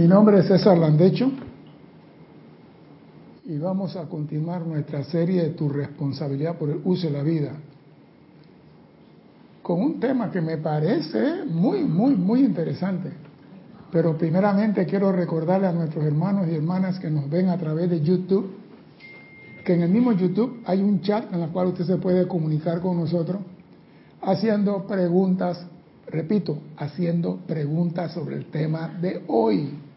Mi nombre es César Landecho y vamos a continuar nuestra serie de Tu responsabilidad por el uso de la vida con un tema que me parece muy, muy, muy interesante. Pero primeramente quiero recordarle a nuestros hermanos y hermanas que nos ven a través de YouTube que en el mismo YouTube hay un chat en el cual usted se puede comunicar con nosotros haciendo preguntas, repito, haciendo preguntas sobre el tema de hoy.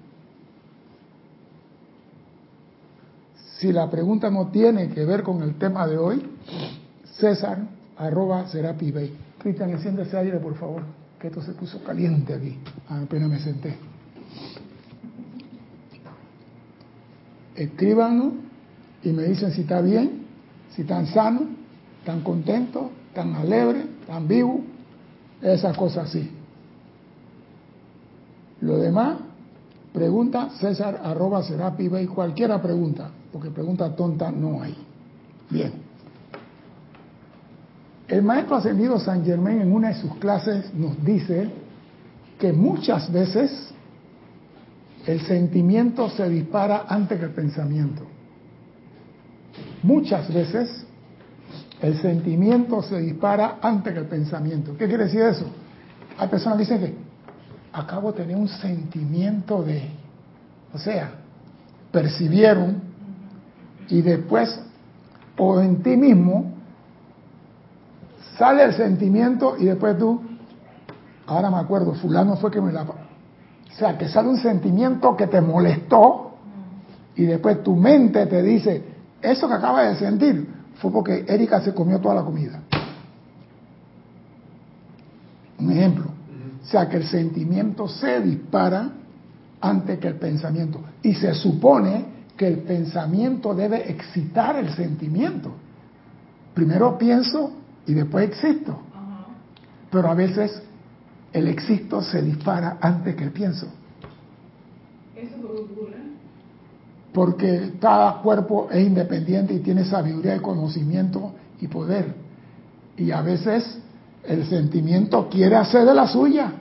Si la pregunta no tiene que ver con el tema de hoy, César arroba Serapi Bay. Cristian, ese aire, por favor, que esto se puso caliente aquí. Apenas me senté. Escríbanos y me dicen si está bien, si están sanos, están contentos, tan alegres, tan vivos, esas cosas así. Lo demás, pregunta César arroba Serapi Bay, cualquiera pregunta, porque pregunta tonta no hay. Bien. El maestro ascendido San Germain en una de sus clases nos dice que muchas veces el sentimiento se dispara antes que el pensamiento. Muchas veces el sentimiento se dispara antes que el pensamiento. ¿Qué quiere decir eso? Hay personas que dicen que acabo de tener un sentimiento de, o sea, percibieron y después, o en ti mismo, sale el sentimiento y después tú, ahora me acuerdo, fulano fue que me la... O sea, que sale un sentimiento que te molestó y después tu mente te dice, eso que acabas de sentir fue porque Erika se comió toda la comida. Un ejemplo. O sea, que el sentimiento se dispara antes que el pensamiento. Y se supone que el pensamiento debe excitar el sentimiento. Primero pienso y después existo. Pero a veces el existo se dispara antes que el pienso. ¿Eso ocurre? Porque cada cuerpo es independiente y tiene sabiduría y conocimiento y poder. Y a veces el sentimiento quiere hacer de la suya.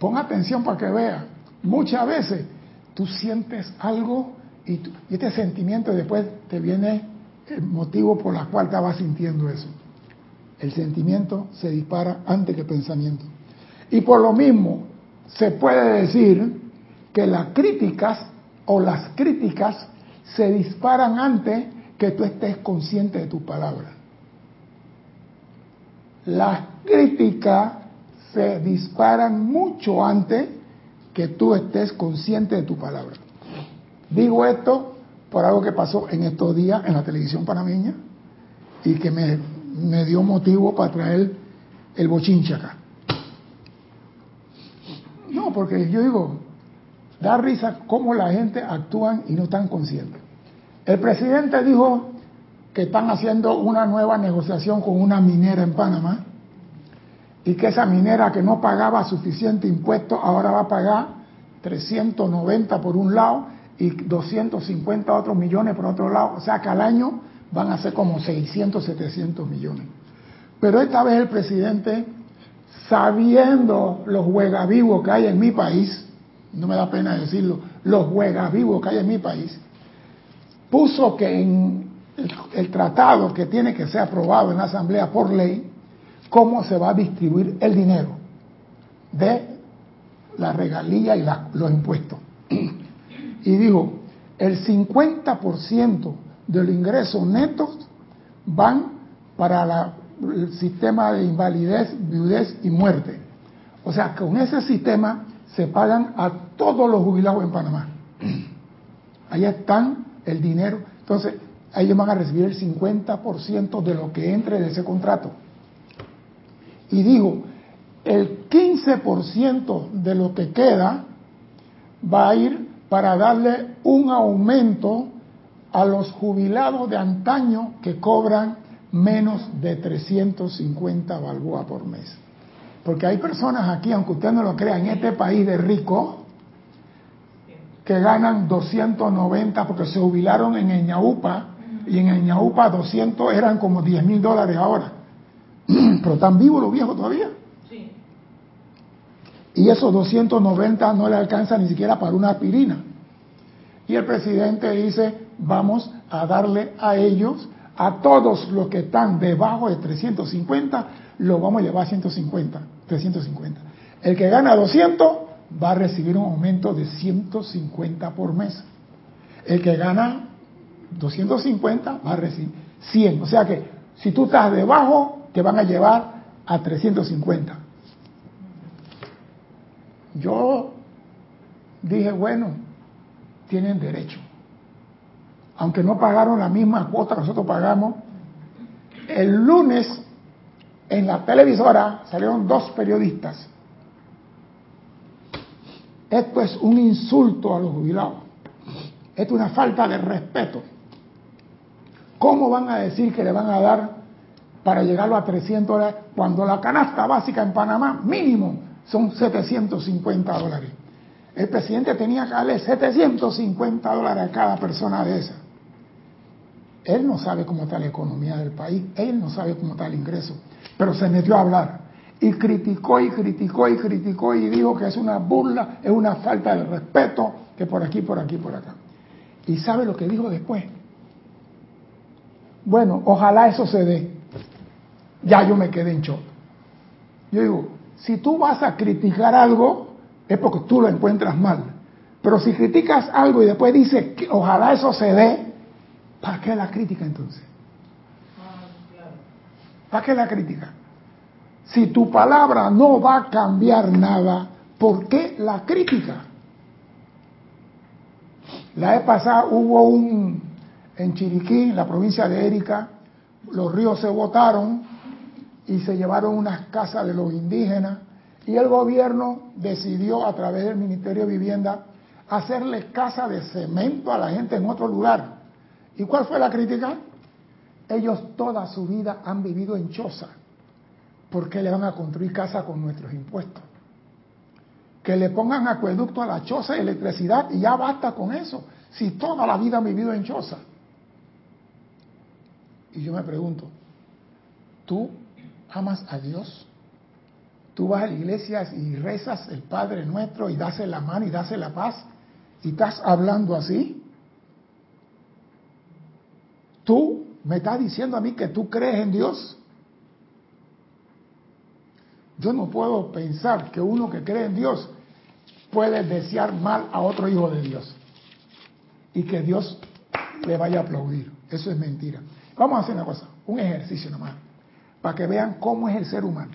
Pon atención para que vea. Muchas veces tú sientes algo y, este sentimiento después te viene el motivo por el cual estaba sintiendo eso. El sentimiento se dispara antes que el pensamiento. Y por lo mismo, se puede decir que las críticas o las críticas se disparan antes que tú estés consciente de tu palabra. Las críticas se disparan mucho antes que tú estés consciente de tu palabra. Digo esto por algo que pasó en estos días en la televisión panameña y que me, me dio motivo para traer el bochinche acá. No, porque yo digo, da risa cómo la gente actúa y no están conscientes. El presidente dijo que están haciendo una nueva negociación con una minera en Panamá y que esa minera que no pagaba suficiente impuesto ahora va a pagar 390 por un lado y 250 otros millones por otro lado. O sea que al año van a ser como 600, 700 millones. Pero esta vez el presidente, sabiendo los juegavivos que hay en mi país, no me da pena decirlo, los juegavivos que hay en mi país, puso que en el, el, tratado que tiene que ser aprobado en la Asamblea por ley, cómo se va a distribuir el dinero de la regalía y los impuestos y dijo, el 50% de los ingresos netos van para el sistema de invalidez, viudez y muerte. O sea, con ese sistema se pagan a todos los jubilados en Panamá. Ahí están el dinero. Entonces, ellos van a recibir el 50% de lo que entre de ese contrato. Y digo, el 15% de lo que queda va a ir para darle un aumento a los jubilados de antaño que cobran menos de 350 balboa por mes. Porque hay personas aquí, aunque usted no lo crea, en este país de rico, que ganan 290 porque se jubilaron en Eñaupa y en Eñaupa 200 eran como 10 mil dólares ahora. Pero están vivos los viejos todavía. y esos 290 no le alcanza ni siquiera para una aspirina. Y el presidente dice, vamos a darle a ellos, a todos los que están debajo de 350, lo vamos a llevar a 150, 350. El que gana 200 va a recibir un aumento de 150 por mes. El que gana 250 va a recibir 100. O sea que si tú estás debajo, te van a llevar a 350. Yo dije, bueno, tienen derecho. Aunque no pagaron la misma cuota que nosotros pagamos, el lunes en la televisora salieron dos periodistas. Esto es un insulto a los jubilados. Esto es una falta de respeto. ¿Cómo van a decir que le van a dar para llegarlo a 300 dólares cuando la canasta básica en Panamá mínimo son 750 dólares? El presidente tenía que darle 750 dólares a cada persona de esa. Él no sabe cómo está la economía del país, él no sabe cómo está el ingreso, pero se metió a hablar y criticó y criticó y criticó y dijo que es una burla, es una falta de respeto, que por aquí, por aquí, por acá. ¿Y sabe lo que dijo después? Bueno, ojalá eso se dé. Ya yo me quedé en shock. Yo digo, si tú vas a criticar algo, es porque tú lo encuentras mal. Pero si criticas algo y después dices que ojalá eso se dé, ¿para qué la crítica entonces? ¿Para qué la crítica? Si tu palabra no va a cambiar nada, ¿por qué la crítica? La vez pasada hubo un, en Chiriquí, en la provincia de Erika, los ríos se botaron y se llevaron unas casas de los indígenas y el gobierno decidió a través del Ministerio de Vivienda hacerle casa de cemento a la gente en otro lugar. ¿Y cuál fue la crítica? Ellos toda su vida han vivido en choza. ¿Por qué le van a construir casa con nuestros impuestos? Que le pongan acueducto a la choza y electricidad y ya basta con eso. Si toda la vida han vivido en choza. Y yo me pregunto, ¿tú amas a Dios? Tú vas a la iglesia y rezas el Padre nuestro y das la mano y das la paz y estás hablando así. Tú me estás diciendo a mí que tú crees en Dios. Yo no puedo pensar que uno que cree en Dios puede desear mal a otro hijo de Dios y que Dios le vaya a aplaudir. Eso es mentira. Vamos a hacer una cosa, un ejercicio nomás, para que vean cómo es el ser humano.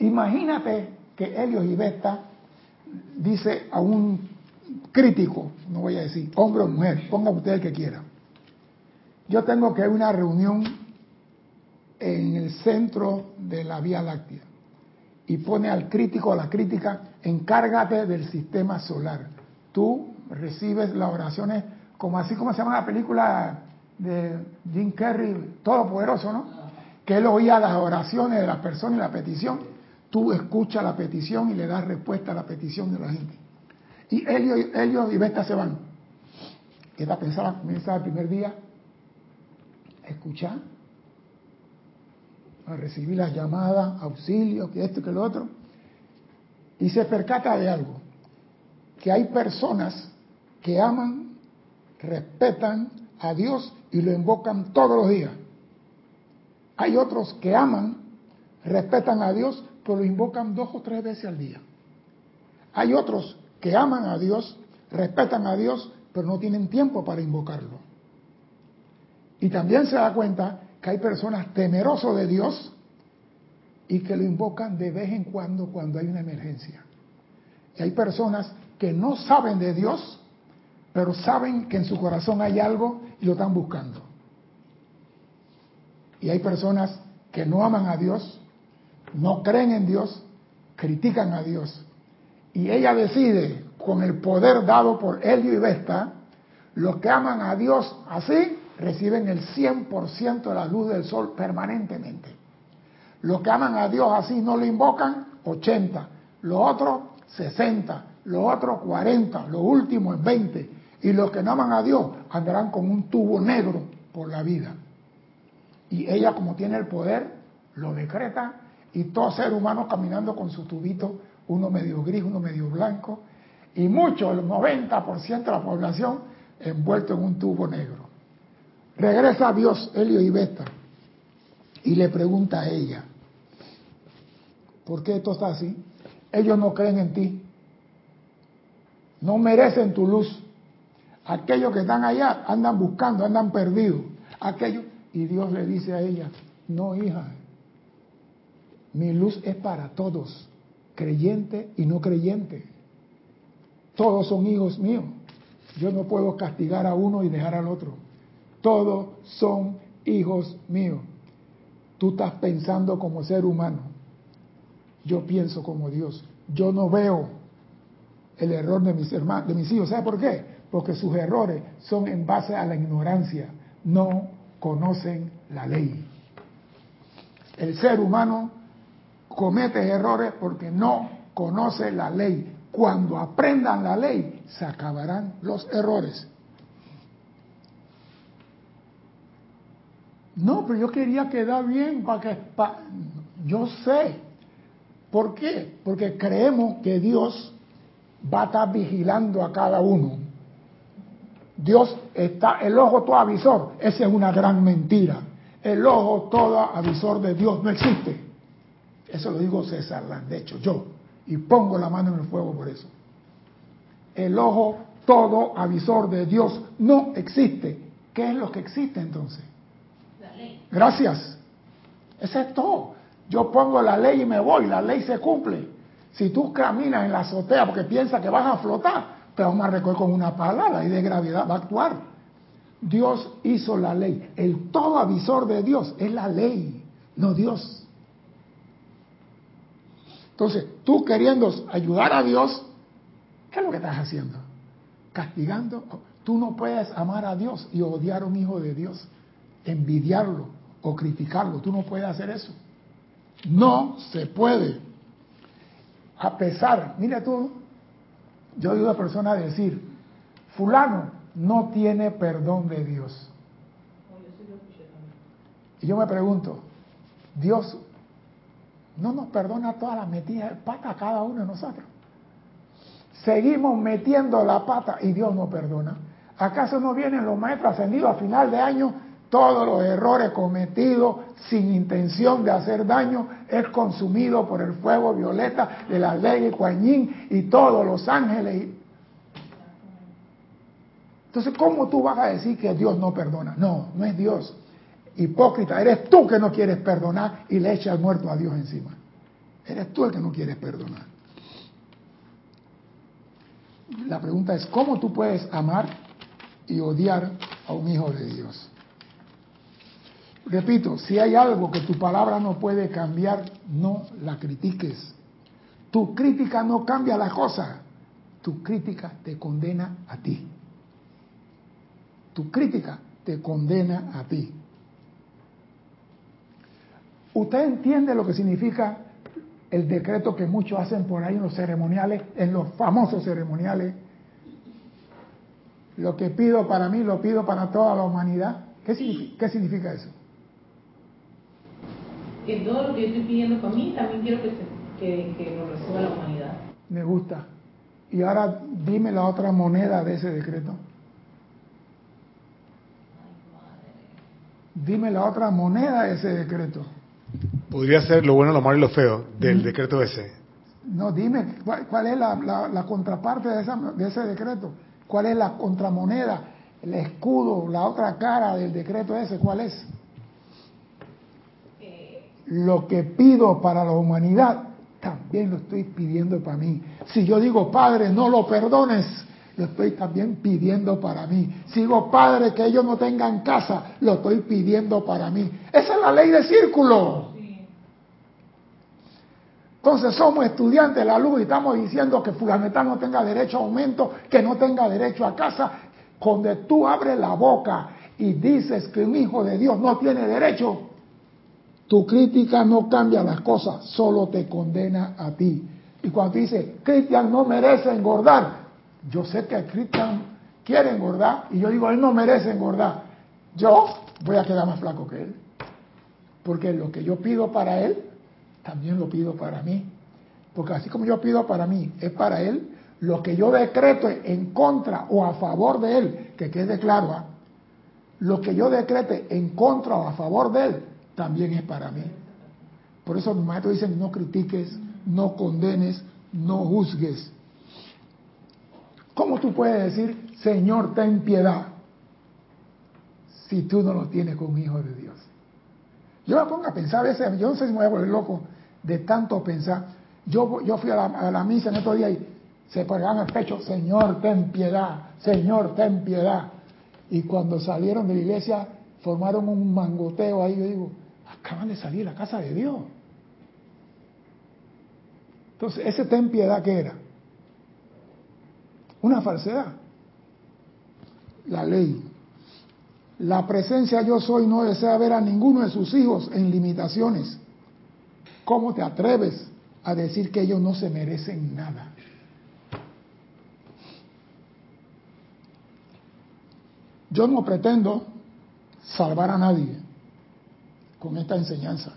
Imagínate que Helios y Besta dice a un crítico, no voy a decir hombre o mujer, ponga usted el que quiera. Yo tengo que ir a una reunión en el centro de la Vía Láctea y pone al crítico, a la crítica, encárgate del sistema solar. Tú recibes las oraciones, como así como se llama la película de Jim Carrey, Todopoderoso, ¿no? Que él oía las oraciones de las personas y la petición Tú escuchas la petición y le das respuesta a la petición de la gente. Y ellos, ellos y Besta se van. Esta pensaba, comienza el primer día a escuchar, a recibir las llamadas, auxilio, que esto, que lo otro. Y se percata de algo, que hay personas que aman, respetan a Dios y lo invocan todos los días. Hay otros que aman, respetan a Dios, pero lo invocan dos o tres veces al día. Hay otros que aman a Dios, respetan a Dios, pero no tienen tiempo para invocarlo. Y también se da cuenta que hay personas temerosas de Dios y que lo invocan de vez en cuando cuando hay una emergencia. Y hay personas que no saben de Dios, pero saben que en su corazón hay algo y lo están buscando. Y hay personas que no aman a Dios, no creen en Dios, critican a Dios. Y ella decide, con el poder dado por Helio y Vesta, los que aman a Dios así reciben el 100% de la luz del sol permanentemente. Los que aman a Dios así no lo invocan, 80. Los otros, 60. Los otros, 40. Los últimos, 20. Y los que no aman a Dios andarán con un tubo negro por la vida. Y ella, como tiene el poder, lo decreta y todo ser humano caminando con su tubito uno medio gris, uno medio blanco, y mucho, el 90% de la población envuelto en un tubo negro. Regresa a Dios, Helio y Beta, y le pregunta a ella, ¿por qué esto está así? Ellos no creen en ti, no merecen tu luz. Aquellos que están allá andan buscando, andan perdidos. Aquellos, y Dios le dice a ella, no hija, mi luz es para todos, creyente y no creyente. Todos son hijos míos. Yo no puedo castigar a uno y dejar al otro. Todos son hijos míos. Tú estás pensando como ser humano. Yo pienso como Dios. Yo no veo el error de mis hermanos, de mis hijos. ¿Sabe por qué? Porque sus errores son en base a la ignorancia. No conocen la ley. El ser humano comete errores porque no conoce la ley. Cuando aprendan la ley, se acabarán los errores. No, pero yo quería quedar bien para que... yo sé. ¿Por qué? Porque creemos que Dios va a estar vigilando a cada uno. Dios está, el ojo todo avisor, esa es una gran mentira. El ojo todo avisor de Dios no existe. Eso lo digo César de hecho yo, y pongo la mano en el fuego por eso. El ojo todo avisor de Dios no existe. ¿Qué es lo que existe entonces? La ley. Gracias. Ese es todo. Yo pongo la ley y me voy, la ley se cumple. Si tú caminas en la azotea porque piensas que vas a flotar, te vamos a recoger con una palabra y de gravedad va a actuar. Dios hizo la ley. El todo avisor de Dios es la ley, no Dios. Entonces, tú queriendo ayudar a Dios, ¿qué es lo que estás haciendo? Castigando. Tú no puedes amar a Dios y odiar a un hijo de Dios, envidiarlo o criticarlo. Tú no puedes hacer eso. No se puede. A pesar, mira tú, yo oído a persona decir, fulano no tiene perdón de Dios. Y yo me pregunto, Dios no nos perdona todas las metidas de pata a cada uno de nosotros. Seguimos metiendo la pata y Dios no perdona. ¿Acaso no vienen los maestros ascendidos a final de año? Todos los errores cometidos sin intención de hacer daño es consumido por el fuego violeta de la ley de Kuan y todos los ángeles. Entonces, ¿cómo tú vas a decir que Dios no perdona? No, no es Dios. Hipócrita, eres tú que no quieres perdonar y le echas muerto a Dios encima. Eres tú el que no quieres perdonar. La pregunta es, ¿cómo tú puedes amar y odiar a un hijo de Dios? Repito, si hay algo que tu palabra no puede cambiar, no la critiques. Tu crítica no cambia la cosa, tu crítica te condena a ti. Tu crítica te condena a ti. ¿Usted entiende lo que significa el decreto que muchos hacen por ahí en los ceremoniales, en los famosos ceremoniales? Lo que pido para mí lo pido para toda la humanidad. ¿Qué significa, ¿qué significa eso? Que todo lo que yo estoy pidiendo para mí, también quiero que, que lo reciba la humanidad. Me gusta. Y ahora dime la otra moneda de ese decreto. Dime la otra moneda de ese decreto. Podría ser lo bueno, lo malo y lo feo del mm. decreto ese. No, dime, ¿cuál, es la, contraparte de, de, ese decreto? ¿Cuál es la contramoneda, el escudo, la otra cara del decreto ese? ¿Cuál es? Eh. Lo que pido para la humanidad, también lo estoy pidiendo para mí. Si yo digo, Padre, no lo perdones, estoy también pidiendo para mí. Si digo, Padre, que ellos no tengan casa, lo estoy pidiendo para mí. Esa es la ley de círculo. Entonces somos estudiantes de la luz y estamos diciendo que fulaneta no tenga derecho a aumento, que no tenga derecho a casa. Cuando tú abres la boca y dices que un hijo de Dios no tiene derecho, tu crítica no cambia las cosas, solo te condena a ti. Y cuando dice, Cristian no merece engordar, yo sé que Cristian quiere engordar y yo digo, él no merece engordar. Yo voy a quedar más flaco que él. Porque lo que yo pido para él también lo pido para mí. Porque así como yo pido para mí, es para él, lo que yo decreto en contra o a favor de él, que quede claro, ¿ah? lo que yo decrete en contra o a favor de él, también es para mí. Por eso mis maestros dicen, no critiques, no condenes, no juzgues. ¿Cómo tú puedes decir, Señor, ten piedad, si tú no lo tienes con un hijo de Dios? Yo me pongo a pensar veces, yo no sé si me voy a volver loco de tanto pensar. Yo, yo fui a la, misa en otro día y se pegaban el pecho, Señor, ten piedad, Señor, ten piedad. Y cuando salieron de la iglesia, formaron un mangoteo ahí, yo digo, acaban de salir a la casa de Dios. Entonces, ese ten piedad que era una falsedad. La ley. La presencia yo soy no desea ver a ninguno de sus hijos en limitaciones. ¿Cómo te atreves a decir que ellos no se merecen nada? Yo no pretendo salvar a nadie con esta enseñanza.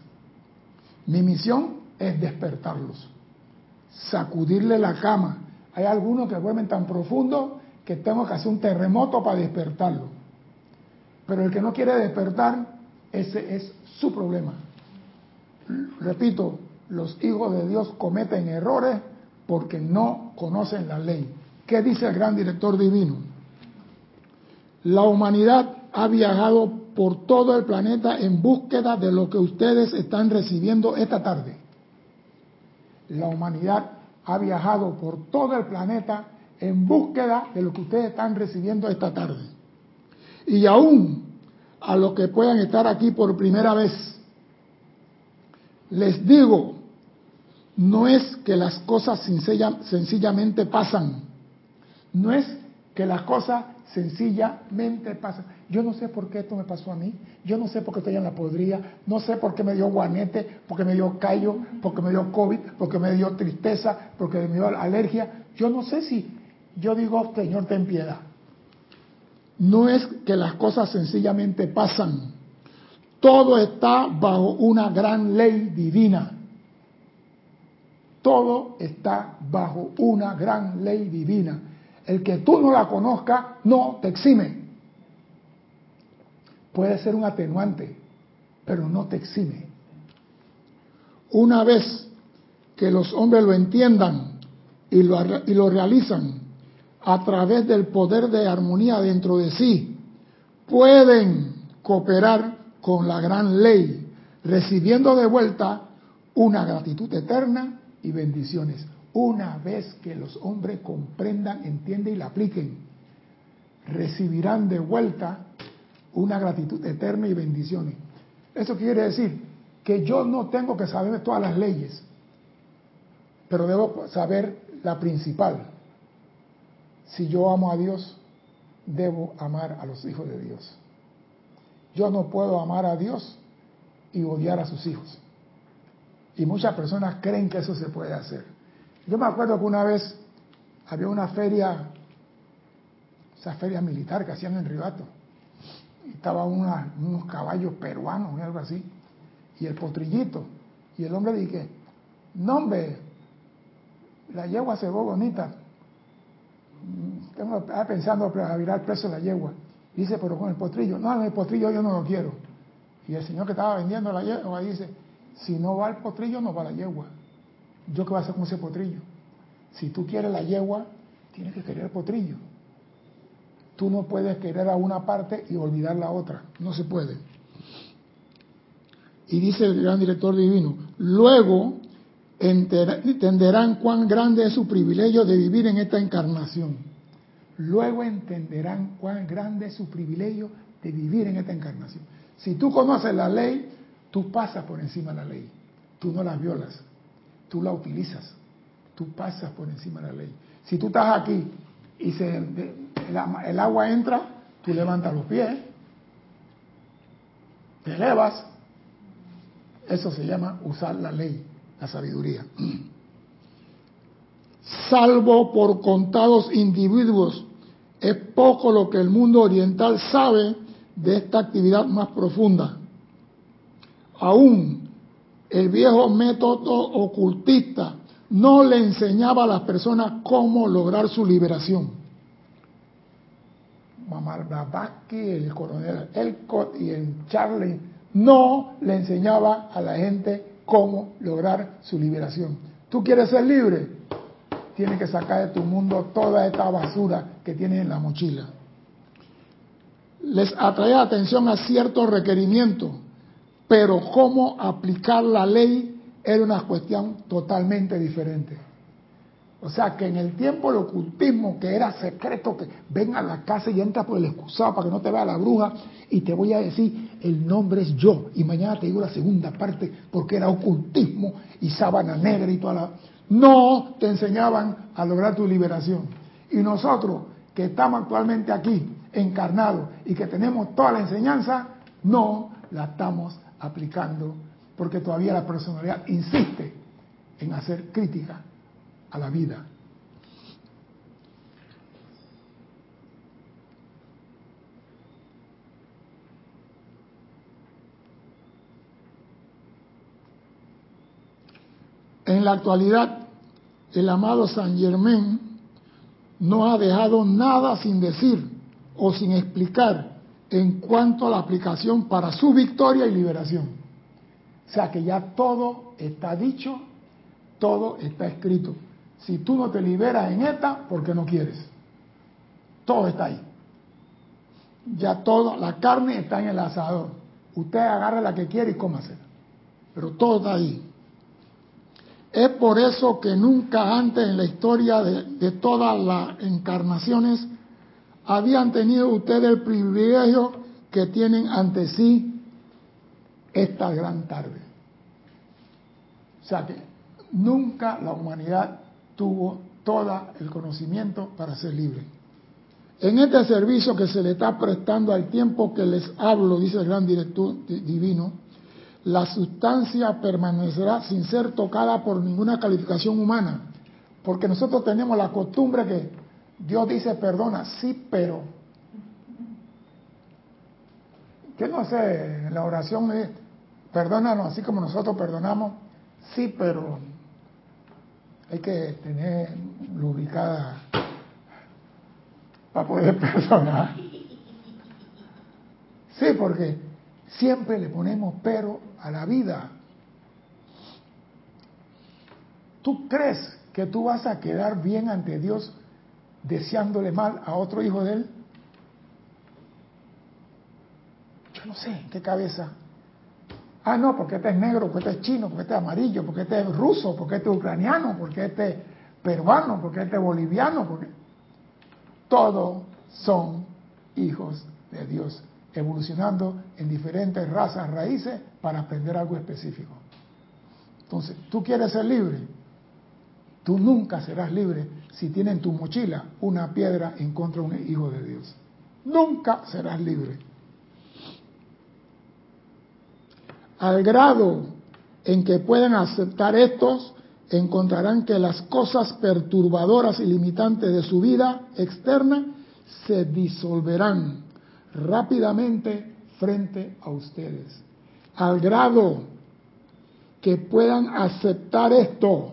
Mi misión es despertarlos, sacudirle la cama. Hay algunos que duermen tan profundo que tengo que hacer un terremoto para despertarlo. Pero el que no quiere despertar, ese es su problema. Repito, los hijos de Dios cometen errores porque no conocen la ley. ¿Qué dice el gran director divino? La humanidad ha viajado por todo el planeta en búsqueda de lo que ustedes están recibiendo esta tarde. La humanidad ha viajado por todo el planeta en búsqueda de lo que ustedes están recibiendo esta tarde. Y aún a los que puedan estar aquí por primera vez, les digo, no es que las cosas sencillamente pasan, no es que las cosas sencillamente pasan. Yo no sé por qué esto me pasó a mí, yo no sé por qué estoy en la podría, no sé por qué me dio guanete, porque me dio callo, porque me dio COVID, porque me dio tristeza, porque me dio alergia. Yo no sé si yo digo, Señor, ten piedad. No es que las cosas sencillamente pasan. Todo está bajo una gran ley divina. Todo está bajo una gran ley divina. El que tú no la conozcas no te exime. Puede ser un atenuante, pero no te exime. Una vez que los hombres lo entiendan y lo, y lo realizan, a través del poder de armonía dentro de sí, pueden cooperar con la gran ley, recibiendo de vuelta una gratitud eterna y bendiciones. Una vez que los hombres comprendan, entiendan y la apliquen, recibirán de vuelta una gratitud eterna y bendiciones. Eso quiere decir que yo no tengo que saber todas las leyes, pero debo saber la principal, si yo amo a Dios, debo amar a los hijos de Dios. Yo no puedo amar a Dios y odiar a sus hijos. Y muchas personas creen que eso se puede hacer. Yo me acuerdo que una vez había una feria, esa feria militar que hacían en Ribato. Estaban unos caballos peruanos o algo así. Y el potrillito. Y el hombre dije, no hombre, la yegua se ve bonita, estamos pensando a virar preso la yegua. Dice, pero con el potrillo. No, el potrillo yo no lo quiero. Y el señor que estaba vendiendo la yegua dice, si no va el potrillo, no va la yegua. ¿Yo qué voy a hacer con ese potrillo? Si tú quieres la yegua, tienes que querer el potrillo. Tú no puedes querer a una parte y olvidar la otra. No se puede. Y dice el gran director divino, luego entenderán cuán grande es su privilegio de vivir en esta encarnación. Luego entenderán cuán grande es su privilegio de vivir en esta encarnación. Si tú conoces la ley, tú pasas por encima de la ley. Tú no la violas, tú la utilizas. Tú pasas por encima de la ley. Si tú estás aquí y se, el agua entra, tú levantas los pies, te elevas. Eso se llama usar la ley la sabiduría. Salvo por contados individuos, es poco lo que el mundo oriental sabe de esta actividad más profunda. Aún el viejo método ocultista no le enseñaba a las personas cómo lograr su liberación. Blavatsky, el coronel Elcott y el Charlie no le enseñaba a la gente cómo lograr su liberación. ¿Tú quieres ser libre? Tienes que sacar de tu mundo toda esta basura que tienes en la mochila. Les atrae atención a ciertos requerimientos, pero cómo aplicar la ley era una cuestión totalmente diferente. O sea que en el tiempo del ocultismo, que era secreto, que ven a la casa y entra por el excusado para que no te vea la bruja, y te voy a decir, el nombre es yo, y mañana te digo la segunda parte, porque era ocultismo y sábana negra y toda la... No te enseñaban a lograr tu liberación. Y nosotros, que estamos actualmente aquí, encarnados, y que tenemos toda la enseñanza, no la estamos aplicando, porque todavía la personalidad insiste en hacer crítica a la vida. En la actualidad, el amado San Germán no ha dejado nada sin decir o sin explicar en cuanto a la aplicación para su victoria y liberación. O sea que ya todo está dicho, todo está escrito. Si tú no te liberas en esta, porque no quieres. Todo está ahí. Ya todo, la carne está en el asador. Usted agarra la que quiere y cómasela. Pero todo está ahí. Es por eso que nunca antes en la historia de, de todas las encarnaciones habían tenido ustedes el privilegio que tienen ante sí esta gran tarde. O sea que nunca la humanidad tuvo todo el conocimiento para ser libre. En este servicio que se le está prestando al tiempo que les hablo, dice el gran director divino, la sustancia permanecerá sin ser tocada por ninguna calificación humana, porque nosotros tenemos la costumbre que Dios dice perdona, sí, pero. Que no sé, la oración dice, perdónanos así como nosotros perdonamos, sí, pero hay que tener lubricada para poder perdonar. Sí, porque siempre le ponemos pero a la vida. ¿Tú crees que tú vas a quedar bien ante Dios deseándole mal a otro hijo de él? Yo no sé qué cabeza Ah, no, porque este es negro, porque este es chino, porque este es amarillo, porque este es ruso, porque este es ucraniano, porque este es peruano, porque este es boliviano, porque todos son hijos de Dios, evolucionando en diferentes razas, raíces, para aprender algo específico. Entonces, ¿tú quieres ser libre? Tú nunca serás libre si tienes en tu mochila una piedra en contra de un hijo de Dios. Nunca serás libre. Al grado en que puedan aceptar estos, encontrarán que las cosas perturbadoras y limitantes de su vida externa se disolverán rápidamente frente a ustedes. Al grado que puedan aceptar esto,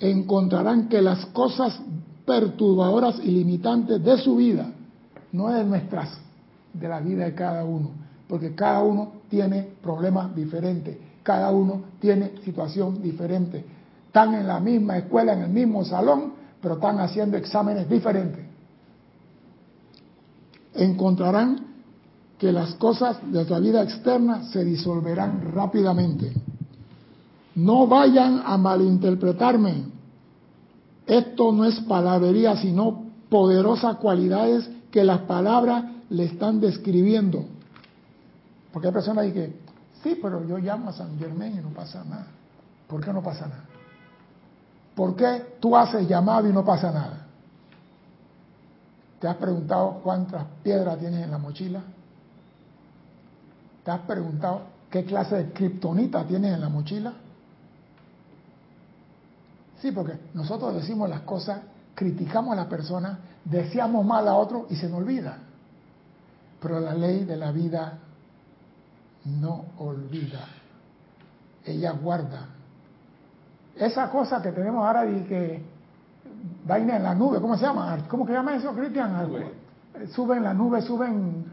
encontrarán que las cosas perturbadoras y limitantes de su vida, no de nuestras, de la vida de cada uno, porque cada uno tiene problemas diferentes, cada uno tiene situación diferente. Están en la misma escuela, en el mismo salón, pero están haciendo exámenes diferentes. Encontrarán que las cosas de la vida externa se disolverán rápidamente. No vayan a malinterpretarme. Esto no es palabrería, sino poderosas cualidades que las palabras le están describiendo. Porque hay personas que sí, pero yo llamo a San Germán y no pasa nada. ¿Por qué no pasa nada? ¿Por qué tú haces llamado y no pasa nada? ¿Te has preguntado cuántas piedras tienes en la mochila? ¿Te has preguntado qué clase de kriptonita tienes en la mochila? Sí, porque nosotros decimos las cosas, criticamos a la persona, deseamos mal a otro y se nos olvida. Pero la ley de la vida no olvida, ella guarda esa cosa que tenemos ahora de que vaina en la nube, ¿cómo se llama? ¿Cómo que llama eso, Cristian? Suben en la nube, suben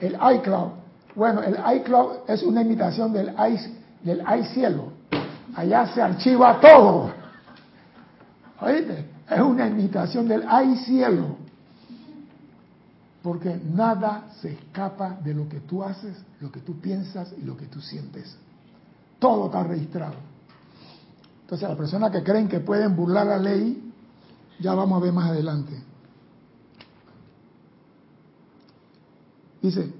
el iCloud. Bueno, el iCloud es una imitación del i, del cielo. Allá se archiva todo. ¿Oíste? Es una imitación del cielo. Porque nada se escapa de lo que tú haces, lo que tú piensas y lo que tú sientes. Todo está registrado. Entonces, las personas que creen que pueden burlar la ley, ya vamos a ver más adelante. Dice,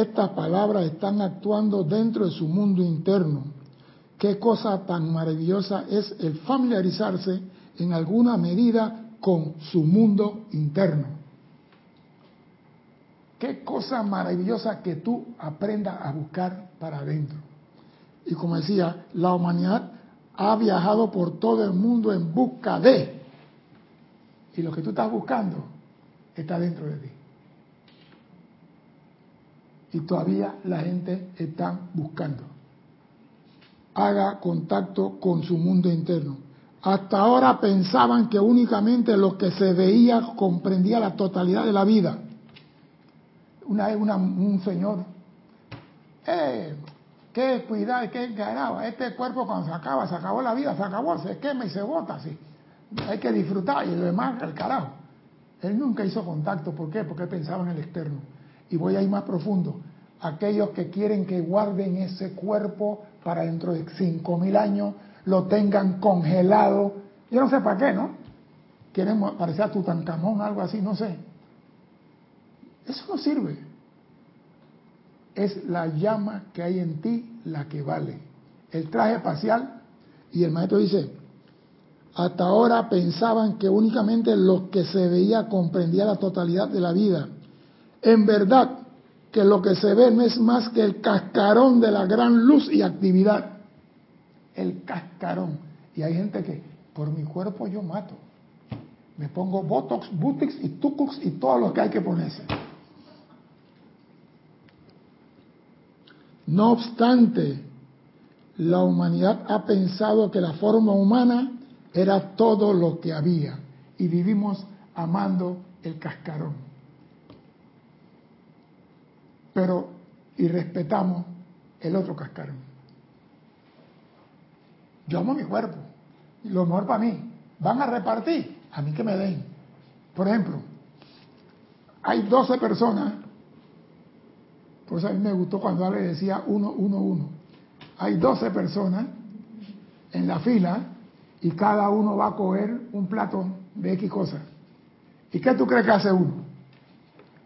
estas palabras están actuando dentro de su mundo interno. Qué cosa tan maravillosa es el familiarizarse en alguna medida con su mundo interno. Qué cosa maravillosa que tú aprendas a buscar para adentro. Y como decía, la humanidad ha viajado por todo el mundo en busca de. Y lo que tú estás buscando está dentro de ti y todavía la gente está buscando. Haga contacto con su mundo interno. Hasta ahora pensaban que únicamente lo que se veía comprendía la totalidad de la vida. Una vez un señor, eh, qué cuidado, qué ganaba. Este cuerpo cuando se acaba, se acabó la vida, se acabó, se quema y se bota así. Hay que disfrutar y lo demás, el carajo. Él nunca hizo contacto, ¿por qué? Porque pensaba en el externo. Y voy a ir más profundo. Aquellos que quieren que guarden ese cuerpo para dentro de cinco mil años, lo tengan congelado. Yo no sé para qué, ¿no? Quieren parecer a Tutankamón, algo así, no sé. Eso no sirve. Es la llama que hay en ti la que vale. El traje espacial, y el maestro dice, hasta ahora pensaban que únicamente lo que se veía comprendía la totalidad de la vida. En verdad, que lo que se ve no es más que el cascarón de la gran luz y actividad. El cascarón. Y hay gente que, por mi cuerpo yo mato. Me pongo Botox, Butix y Tucux y todo lo que hay que ponerse. No obstante, la humanidad ha pensado que la forma humana era todo lo que había y vivimos amando el cascarón pero y respetamos el otro cascarón. Yo amo mi cuerpo, y lo mejor para mí. Van a repartir, a mí que me den. Por ejemplo, hay 12 personas, por eso a mí me gustó cuando Ale decía uno, uno, uno. Hay 12 personas en la fila y cada uno va a coger un plato de X cosas. ¿Y qué tú crees que hace uno?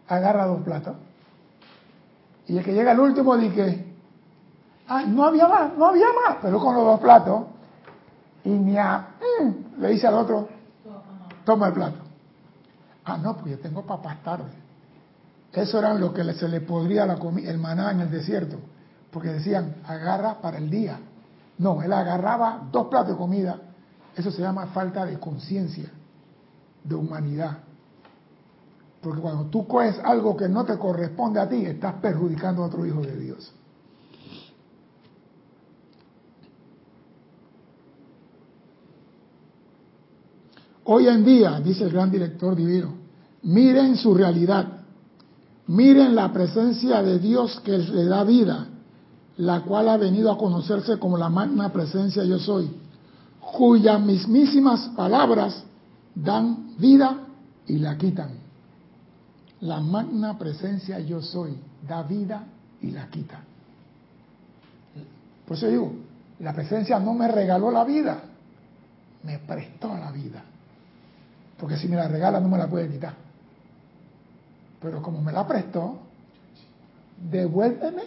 Agarra dos platos y el que llega al último dice, ah, no había más, no había más, pero con los dos platos. Y ni a, mm, le dice al otro, toma el plato. Ah, no, pues yo tengo papas tarde. Eso era lo que se le podría la el maná en el desierto, porque decían, agarra para el día. No, él agarraba dos platos de comida. Eso se llama falta de conciencia, de humanidad. Porque cuando tú coges algo que no te corresponde a ti, estás perjudicando a otro hijo de Dios. Hoy en día, dice el gran director divino, miren su realidad, miren la presencia de Dios que le da vida, la cual ha venido a conocerse como la magna presencia yo soy, cuyas mismísimas palabras dan vida y la quitan. La magna presencia yo soy da vida y la quita. Por eso digo, la presencia no me regaló la vida, me prestó la vida. Porque si me la regala no me la puede quitar. Pero como me la prestó, devuélveme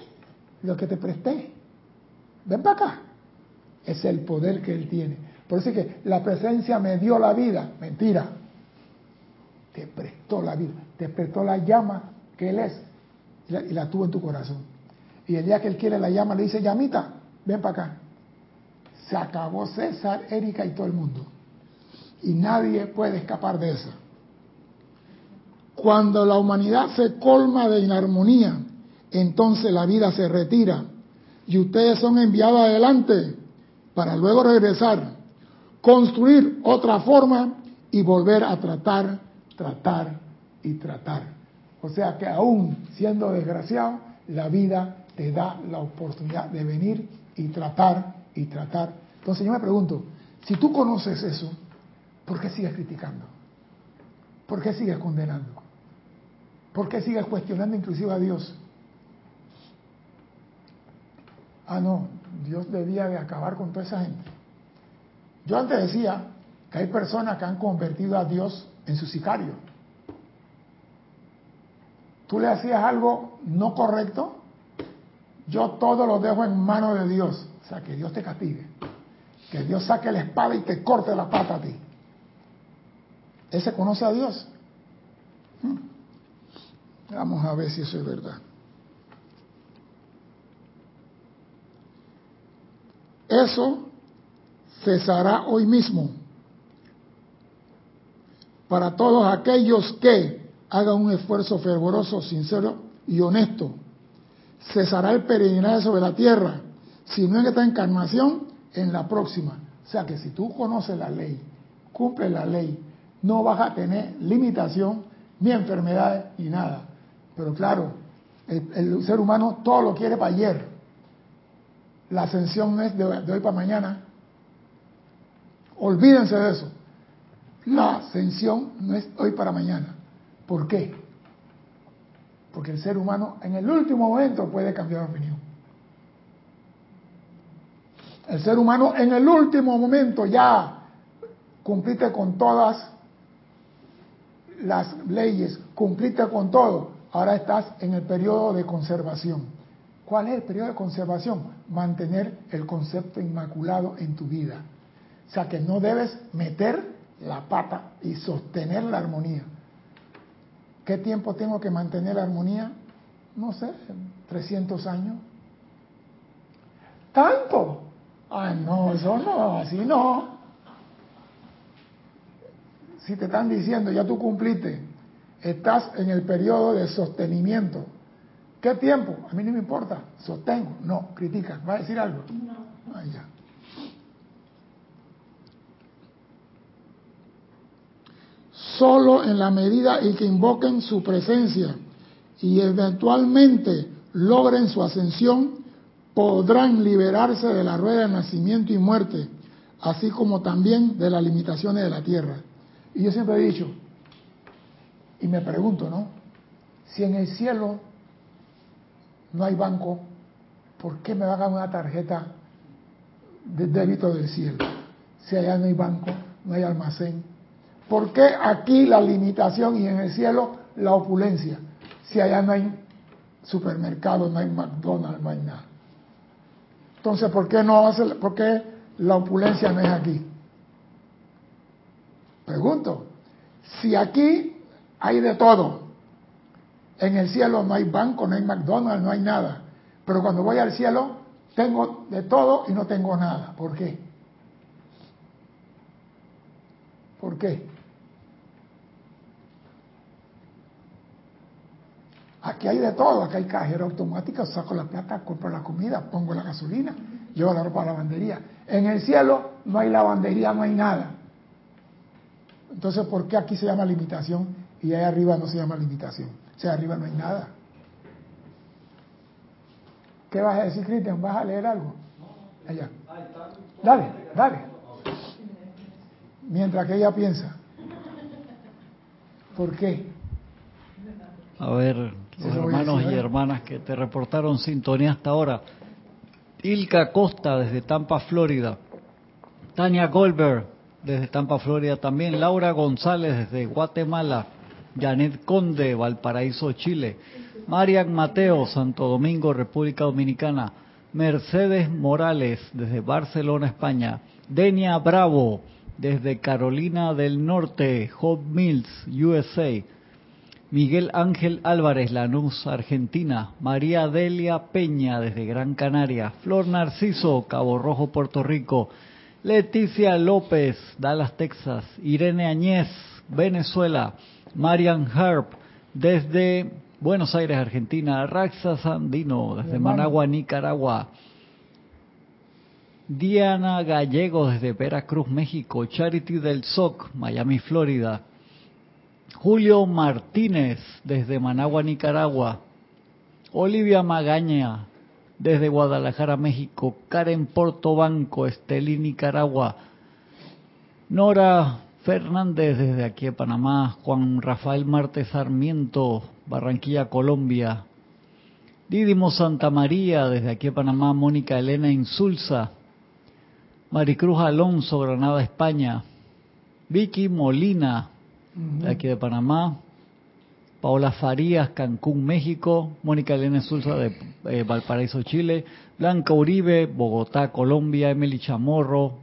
lo que te presté. Ven para acá. Es el poder que él tiene. Por eso es que la presencia me dio la vida. Mentira te prestó la vida, te prestó la llama que Él es y la, tuvo en tu corazón. Y el día que Él quiere la llama, le dice, llamita, ven para acá. Se acabó César, Erika y todo el mundo. y nadie puede escapar de esa. Cuando la humanidad se colma de inarmonía, entonces la vida se retira y ustedes son enviados adelante para luego regresar, construir otra forma y volver a tratar, tratar y tratar. O sea que aún siendo desgraciado, la vida te da la oportunidad de venir y tratar y tratar. Entonces yo me pregunto, si tú conoces eso, ¿por qué sigues criticando? ¿Por qué sigues condenando? ¿Por qué sigues cuestionando inclusive a Dios? Ah, no, Dios debía de acabar con toda esa gente. Yo antes decía que hay personas que han convertido a Dios en su sicario. Tú le hacías algo no correcto, yo todo lo dejo en manos de Dios. O sea, que Dios te castigue. Que Dios saque la espada y te corte la pata a ti. ¿Ese conoce a Dios? Hmm. Vamos a ver si eso es verdad. Eso cesará hoy mismo para todos aquellos que hagan un esfuerzo fervoroso, sincero y honesto. Cesará el peregrinaje sobre la tierra, si no en esta encarnación, en la próxima. O sea que si tú conoces la ley, cumples la ley, no vas a tener limitación, ni enfermedades, ni nada. Pero claro, el, el ser humano todo lo quiere para ayer. La ascensión es de, hoy para mañana. Olvídense de eso. La ascensión no es hoy para mañana. ¿Por qué? Porque el ser humano en el último momento puede cambiar de opinión. El ser humano en el último momento ya cumpliste con todas las leyes, cumpliste con todo. Ahora estás en el periodo de conservación. ¿Cuál es el periodo de conservación? Mantener el concepto inmaculado en tu vida. O sea que no debes meter la pata y sostener la armonía. ¿Qué tiempo tengo que mantener la armonía? No sé, 300 años. ¿Tanto? Ay, no, eso no, así no. Si te están diciendo, ya tú cumpliste, estás en el periodo de sostenimiento, ¿Qué tiempo? A mí no me importa. Sostengo. No, critica. ¿Va a decir algo? No. Ah, ya. Solo en la medida en que invoquen su presencia y eventualmente logren su ascensión, podrán liberarse de la rueda de nacimiento y muerte, así como también de las limitaciones de la tierra. Y yo siempre he dicho, y me pregunto, ¿no? Si en el cielo no hay banco, ¿por qué me van a dar una tarjeta de débito del cielo? Si allá no hay banco, no hay almacén. ¿Por qué aquí la limitación y en el cielo la opulencia? Si allá no hay supermercado, no hay McDonald's, no hay nada. Entonces, ¿por qué no hace, por qué la opulencia no es aquí? Pregunto, si aquí hay de todo, en el cielo no hay banco, no hay McDonald's, no hay nada. Pero cuando voy al cielo, tengo de todo y no tengo nada. ¿Por qué? ¿Por qué? Aquí hay de todo, aquí hay cajero automático, saco la plata, compro la comida, pongo la gasolina, llevo la ropa a la lavandería. En el cielo no hay lavandería, no hay nada. Entonces, ¿por qué aquí se llama limitación y ahí arriba no se llama limitación? O sea, arriba no hay nada. ¿Qué vas a decir, Cristian? ¿Vas a leer algo? Allá. Dale, dale. Mientras que ella piensa. ¿Por qué? A ver, los hermanos y hermanas que te reportaron sintonía hasta ahora. Ilka Costa desde Tampa, Florida. Tania Goldberg desde Tampa, Florida también. Laura González desde Guatemala. Janet Conde, Valparaíso, Chile. Marian Mateo, Santo Domingo, República Dominicana. Mercedes Morales, desde Barcelona, España. Denia Bravo, desde Carolina del Norte, Hope Mills, USA. Miguel Ángel Álvarez, Lanús, Argentina. María Delia Peña, desde Gran Canaria. Flor Narciso, Cabo Rojo, Puerto Rico. Leticia López, Dallas, Texas. Irene Añez, Venezuela. Marian Herb, desde Buenos Aires, Argentina. Raxa Sandino, desde Managua, Nicaragua. Diana Gallego, desde Veracruz, México. Charity del SOC, Miami, Florida. Julio Martínez, desde Managua, Nicaragua. Olivia Magaña, desde Guadalajara, México. Karen Portobanco, Estelí, Nicaragua. Nora Fernández, desde aquí de Panamá. Juan Rafael Martes Sarmiento, Barranquilla, Colombia. Didimo Santa María, desde aquí de Panamá. Mónica Elena Insulza. Maricruz Alonso, Granada, España. Vicky Molina, de aquí de Panamá. Paola Farías, Cancún, México. Mónica Elena Insulza, de eh, Valparaíso, Chile. Blanca Uribe, Bogotá, Colombia. Emily Chamorro,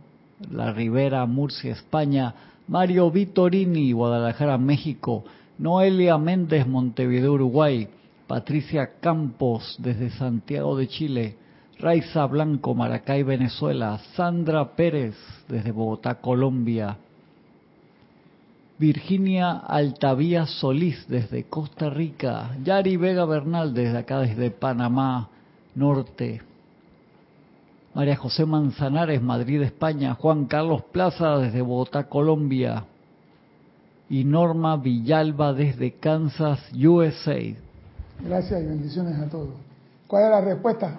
La Ribera, Murcia, España. Mario Vitorini, Guadalajara, México. Noelia Méndez, Montevideo, Uruguay. Patricia Campos, desde Santiago de Chile. Raiza Blanco, Maracay, Venezuela. Sandra Pérez, desde Bogotá, Colombia. Virginia Altavía Solís, desde Costa Rica. Yari Vega Bernal, desde acá, desde Panamá Norte. María José Manzanares, Madrid, España. Juan Carlos Plaza, desde Bogotá, Colombia. Y Norma Villalba, desde Kansas, USA. Gracias y bendiciones a todos. ¿Cuál es la respuesta?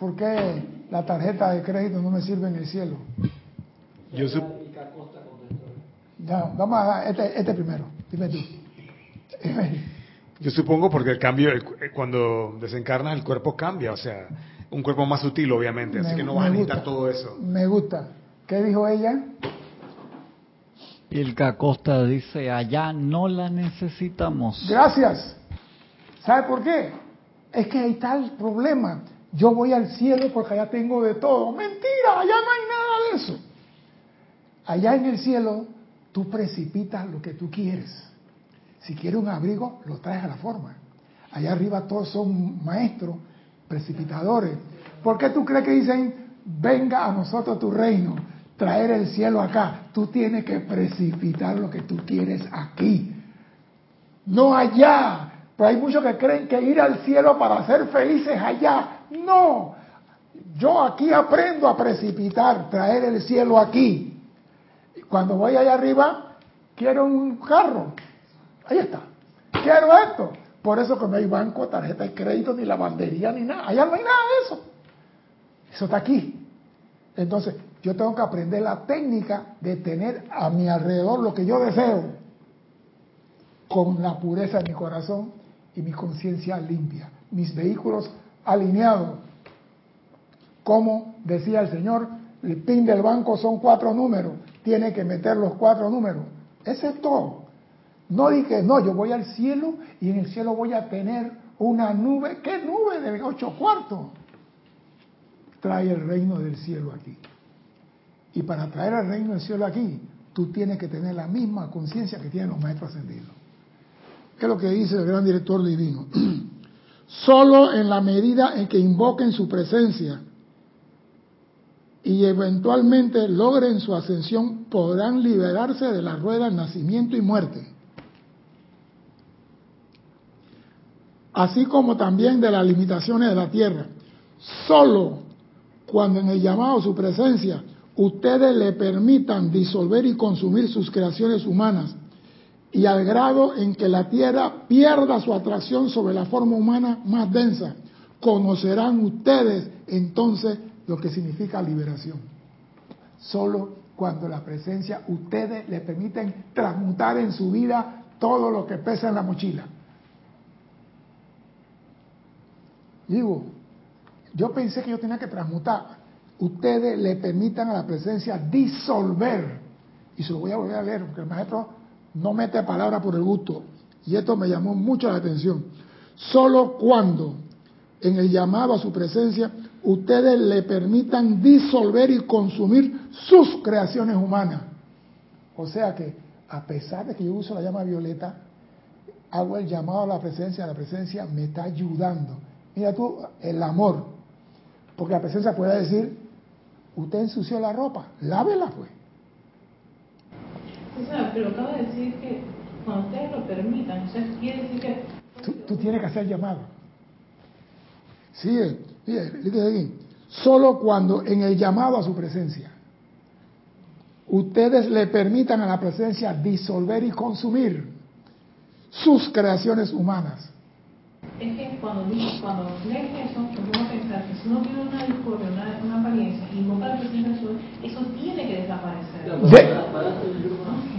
¿Por qué la tarjeta de crédito no me sirve en el cielo? Yo sup- Ya, vamos a este, este primero. Dime tú. Yo supongo porque el cambio, el eh, cuando desencarnas, el cuerpo cambia, o sea, un cuerpo más sutil, obviamente, así que no vas a necesitar gusta. todo eso. Me gusta. ¿Qué dijo ella? Ilka Costa dice, allá no la necesitamos. Gracias. ¿Sabe por qué? Es que ahí está el problema. Yo voy al cielo porque allá tengo de todo. Mentira, allá no hay nada de eso. Allá en el cielo tú precipitas lo que tú quieres. Si quieres un abrigo, lo traes a la forma. Allá arriba todos son maestros, precipitadores. ¿Por qué tú crees que dicen, venga a nosotros tu reino, traer el cielo acá? Tú tienes que precipitar lo que tú quieres aquí no allá. Pero hay muchos que creen que ir al cielo para ser felices allá. No. Yo aquí aprendo a precipitar, traer el cielo aquí. Cuando voy allá arriba, quiero un carro. Ahí está. Quiero esto. Por eso que no hay banco, tarjeta de crédito, ni lavandería, ni nada. Allá no hay nada de eso. Eso está aquí. Entonces, yo tengo que aprender la técnica de tener a mi alrededor lo que yo deseo con la pureza de mi corazón y mi conciencia limpia, mis vehículos alineados. Como decía el Señor, el PIN del banco son cuatro números, tiene que meter los cuatro números. Ese es todo. No dije, no, yo voy al cielo y en el cielo voy a tener una nube. ¿Qué nube de ocho cuartos? Trae el reino del cielo aquí. Y para traer el reino del cielo aquí, tú tienes que tener la misma conciencia que tienen los maestros ascendidos. ¿Qué es lo que dice el gran director divino? Solo en la medida en que invoquen su presencia y eventualmente logren su ascensión, podrán liberarse de la rueda nacimiento y muerte. Así como también de las limitaciones de la tierra. Solo cuando en el llamado a su presencia ustedes le permitan disolver y consumir sus creaciones humanas y al grado en que la Tierra pierda su atracción sobre la forma humana más densa, conocerán ustedes entonces lo que significa liberación. Solo cuando la presencia, ustedes le permiten transmutar en su vida todo lo que pesa en la mochila. Digo, yo pensé que yo tenía que transmutar. Ustedes le permitan a la presencia disolver. Y se lo voy a volver a leer, porque el maestro no mete palabra por el gusto. Y esto me llamó mucho la atención. Solo cuando en el llamado a su presencia ustedes le permitan disolver y consumir sus creaciones humanas. O sea que a pesar de que yo uso la llama violeta, hago el llamado a la presencia, la presencia me está ayudando. Mira tú, el amor. Porque la presencia puede decir, Usted ensució la ropa, lávela pues. O sea, pero acaba de decir que cuando ustedes lo permitan, o sea, quiere decir que... Tú, tienes que hacer llamado. Sigue, sigue, aquí. Solo cuando en el llamado a su presencia ustedes le permitan a la presencia disolver y consumir sus creaciones humanas. Es que cuando, cuando lees eso, a pensar que si uno tiene una discordia, una, una apariencia, y invoca la presencia del sol, eso tiene que desaparecer. No,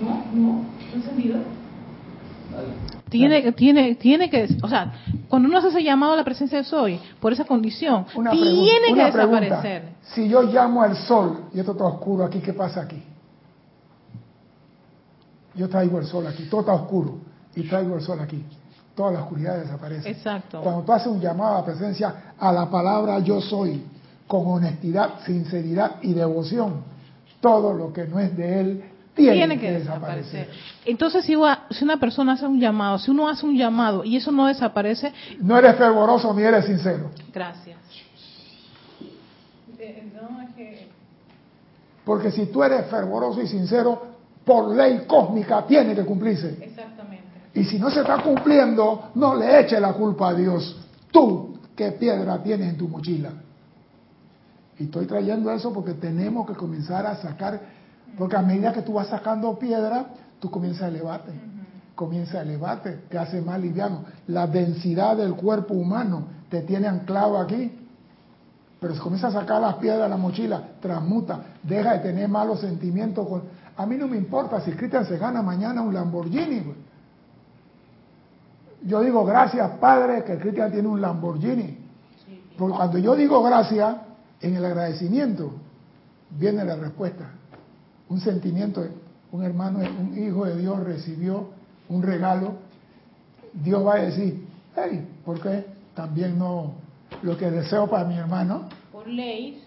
no, no, encendido. Tiene, tiene, tiene que, o sea, cuando uno hace ese llamado a la presencia del sol, por esa condición, tiene que desaparecer. Si yo llamo al sol y esto está oscuro aquí, ¿qué pasa aquí? Yo traigo el sol aquí, todo está oscuro y traigo el sol aquí. Toda la oscuridad desaparece. Exacto. Cuando tú haces un llamado a la presencia a la palabra yo soy, con honestidad, sinceridad y devoción, todo lo que no es de él tiene, que, desaparecer. Entonces, si, si una persona hace un llamado, si uno hace un llamado y eso no desaparece... No eres fervoroso ni eres sincero. Gracias. Eh, Porque si tú eres fervoroso y sincero, por ley cósmica tiene que cumplirse. Exactamente. Y si no se está cumpliendo, no le eche la culpa a Dios. Tú, ¿qué piedra tienes en tu mochila? Y estoy trayendo eso porque tenemos que comenzar a sacar, porque a medida que tú vas sacando piedra, tú comienzas a elevarte. Comienza a elevarte, te hace más liviano. La densidad del cuerpo humano te tiene anclado aquí. Pero si comienzas a sacar las piedras de la mochila, transmuta, deja de tener malos sentimientos. Con, a mí no me importa si Cristian se gana mañana un Lamborghini. Yo digo gracias, Padre, que Cristian tiene un Lamborghini. Porque cuando yo digo gracias, en el agradecimiento, viene la respuesta. Un sentimiento, un hermano, un hijo de Dios recibió un regalo. Dios va a decir, hey, ¿por qué también no lo que deseo para mi hermano? ley.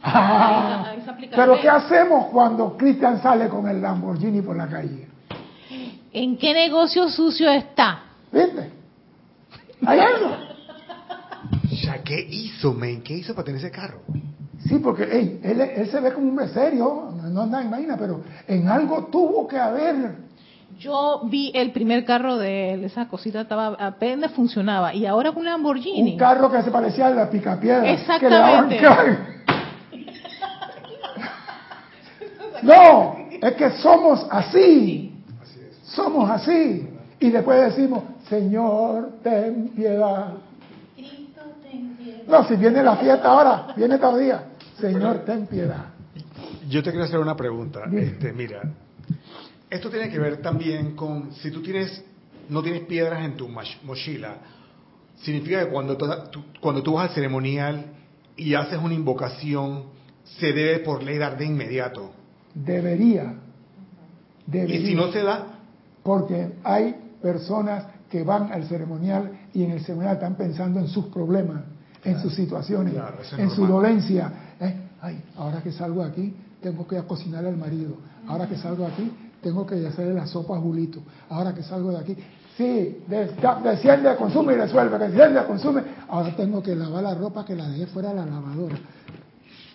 Pero ¿qué hacemos cuando Cristian sale con el Lamborghini por la calle? ¿En qué negocio sucio está? ¿Viste? Hay algo. Ya, ¿qué hizo, men? ¿Qué hizo para tener ese carro? Sí, porque él, se ve como un serio, no anda en vaina, pero en algo tuvo que haber. Yo vi el primer carro de él, esa cosita estaba apenas funcionaba, y ahora con un Lamborghini. Un carro que se parecía a la picapiedra. Exactamente. No, es que somos así. Somos así. Y después decimos, Señor, ten piedad. No, si viene la fiesta ahora, viene todavía. Señor, ten piedad. Yo te quiero hacer una pregunta. Este, mira, esto tiene que ver también con si tú tienes, no tienes piedras en tu mochila, significa que cuando cuando tú vas al ceremonial y haces una invocación, se debe por ley dar de inmediato. Debería. debería. ¿Y si no se da? Porque hay personas que van al ceremonial y en el ceremonial están pensando en sus problemas, en sus situaciones, en su dolencia. Ay, ahora que salgo aquí, tengo que cocinar al marido. Ahora que salgo aquí, tengo que hacerle la sopa a Julito. Ahora que salgo de aquí, sí, desciende, consume y resuelve, desciende, consume. Ahora tengo que lavar la ropa que la dejé fuera de la lavadora.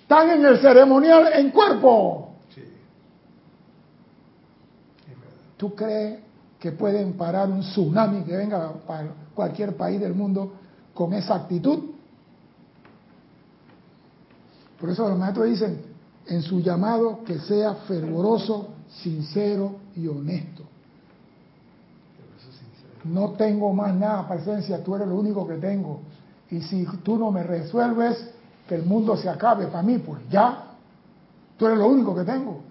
Están en el ceremonial en cuerpo. ¿Tú crees que pueden parar un tsunami que venga para cualquier país del mundo con esa actitud? Por eso los maestros dicen en su llamado que sea fervoroso, sincero y honesto. No tengo más nada, presencia, tú eres lo único que tengo. Y si tú no me resuelves, que el mundo se acabe para mí, pues ya, tú eres lo único que tengo.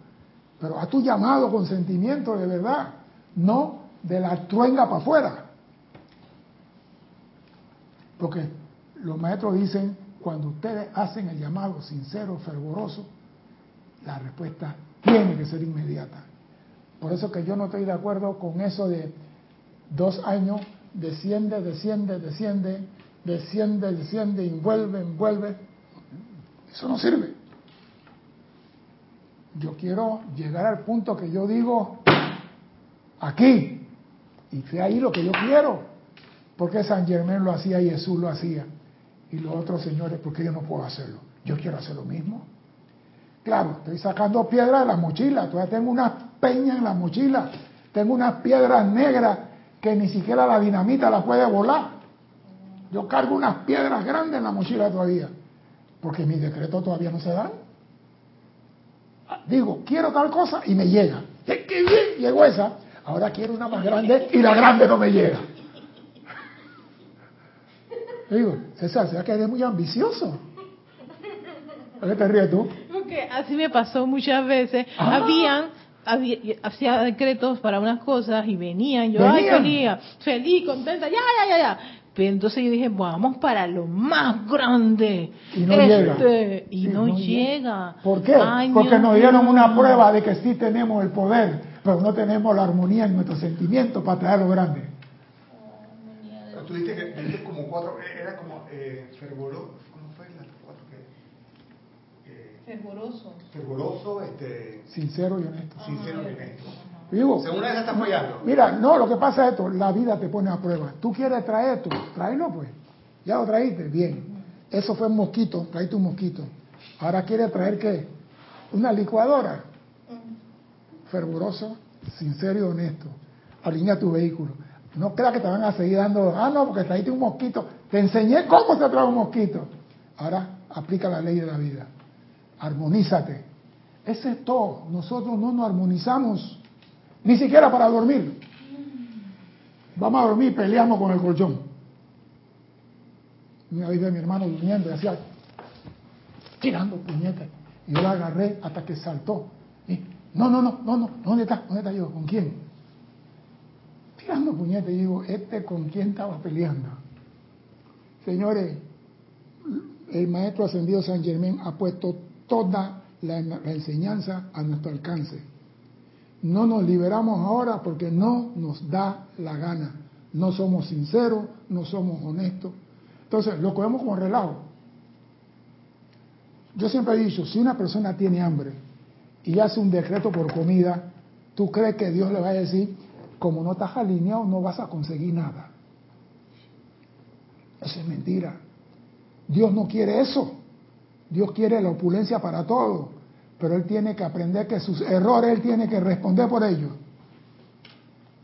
Pero a tu llamado con sentimiento de verdad, no de la truenga para afuera. Porque los maestros dicen, cuando ustedes hacen el llamado sincero, fervoroso, la respuesta tiene que ser inmediata. Por eso que yo no estoy de acuerdo con eso de dos años, desciende, desciende, desciende, desciende, desciende, envuelve, envuelve. Eso no sirve. Yo quiero llegar al punto que yo digo, aquí, y fue ahí lo que yo quiero. Porque San Germán lo hacía y Jesús lo hacía. Y los otros señores, porque yo no puedo hacerlo? Yo quiero hacer lo mismo. Claro, estoy sacando piedras de la mochila, todavía tengo unas peñas en la mochila, tengo unas piedras negras que ni siquiera la dinamita la puede volar. Yo cargo unas piedras grandes en la mochila todavía, porque mis decretos todavía no se dan. Digo, quiero tal cosa y me llega. ¡Qué bien! Llegó esa. Ahora quiero una más grande y la grande no me llega. Digo, César, sea que eres muy ambicioso. ¿Por qué te ríes tú? Porque así me pasó muchas veces. Ah. Habían hacía decretos para unas cosas y venían, yo, ay, feliz, feliz, contenta, ya, ya, ya, ya. Pero entonces yo dije, vamos para lo más grande. Y no llega. Este, y no, llega. ¿Por qué? Porque nos dieron una prueba de que sí tenemos el poder, pero no tenemos la armonía en nuestros sentimientos para traer lo grande. Tú dijiste que como cuatro, era como eh, Fervoroso. Fervoroso, este... Sincero y honesto. Sincero y honesto. Digo, Según esa está apoyando. Mira, no, lo que pasa es esto, la vida te pone a prueba. Tú quieres traer esto, tráelo pues. Ya lo traíste, bien. Eso fue un mosquito, traíste un mosquito. Ahora quieres traer qué? Una licuadora. Fervoroso, sincero y honesto. Alinea tu vehículo. No creas que te van a seguir dando, ah, no, porque traíste un mosquito. Te enseñé cómo se trae un mosquito. Ahora aplica la ley de la vida armonízate. Ese es todo. Nosotros no nos armonizamos, ni siquiera para dormir. Vamos a dormir y peleamos con el colchón. Una vez mi hermano durmiendo y hacía tirando puñetas. Y yo la agarré hasta que saltó. Y, no, no, no, no, no, ¿dónde está? ¿Dónde está yo? ¿Con quién? Tirando puñetas y digo, ¿este con quién estaba peleando? Señores, el maestro ascendido San Germán ha puesto toda la, enseñanza a nuestro alcance. No nos liberamos ahora porque no nos da la gana. No somos sinceros, no somos honestos. Entonces, lo cogemos como relajo. Yo siempre he dicho, si una persona tiene hambre y hace un decreto por comida, ¿tú crees que Dios le va a decir, como no estás alineado, no vas a conseguir nada? Eso es mentira. Dios no quiere eso. Dios quiere la opulencia para todo, pero Él tiene que aprender que sus errores, Él tiene que responder por ellos.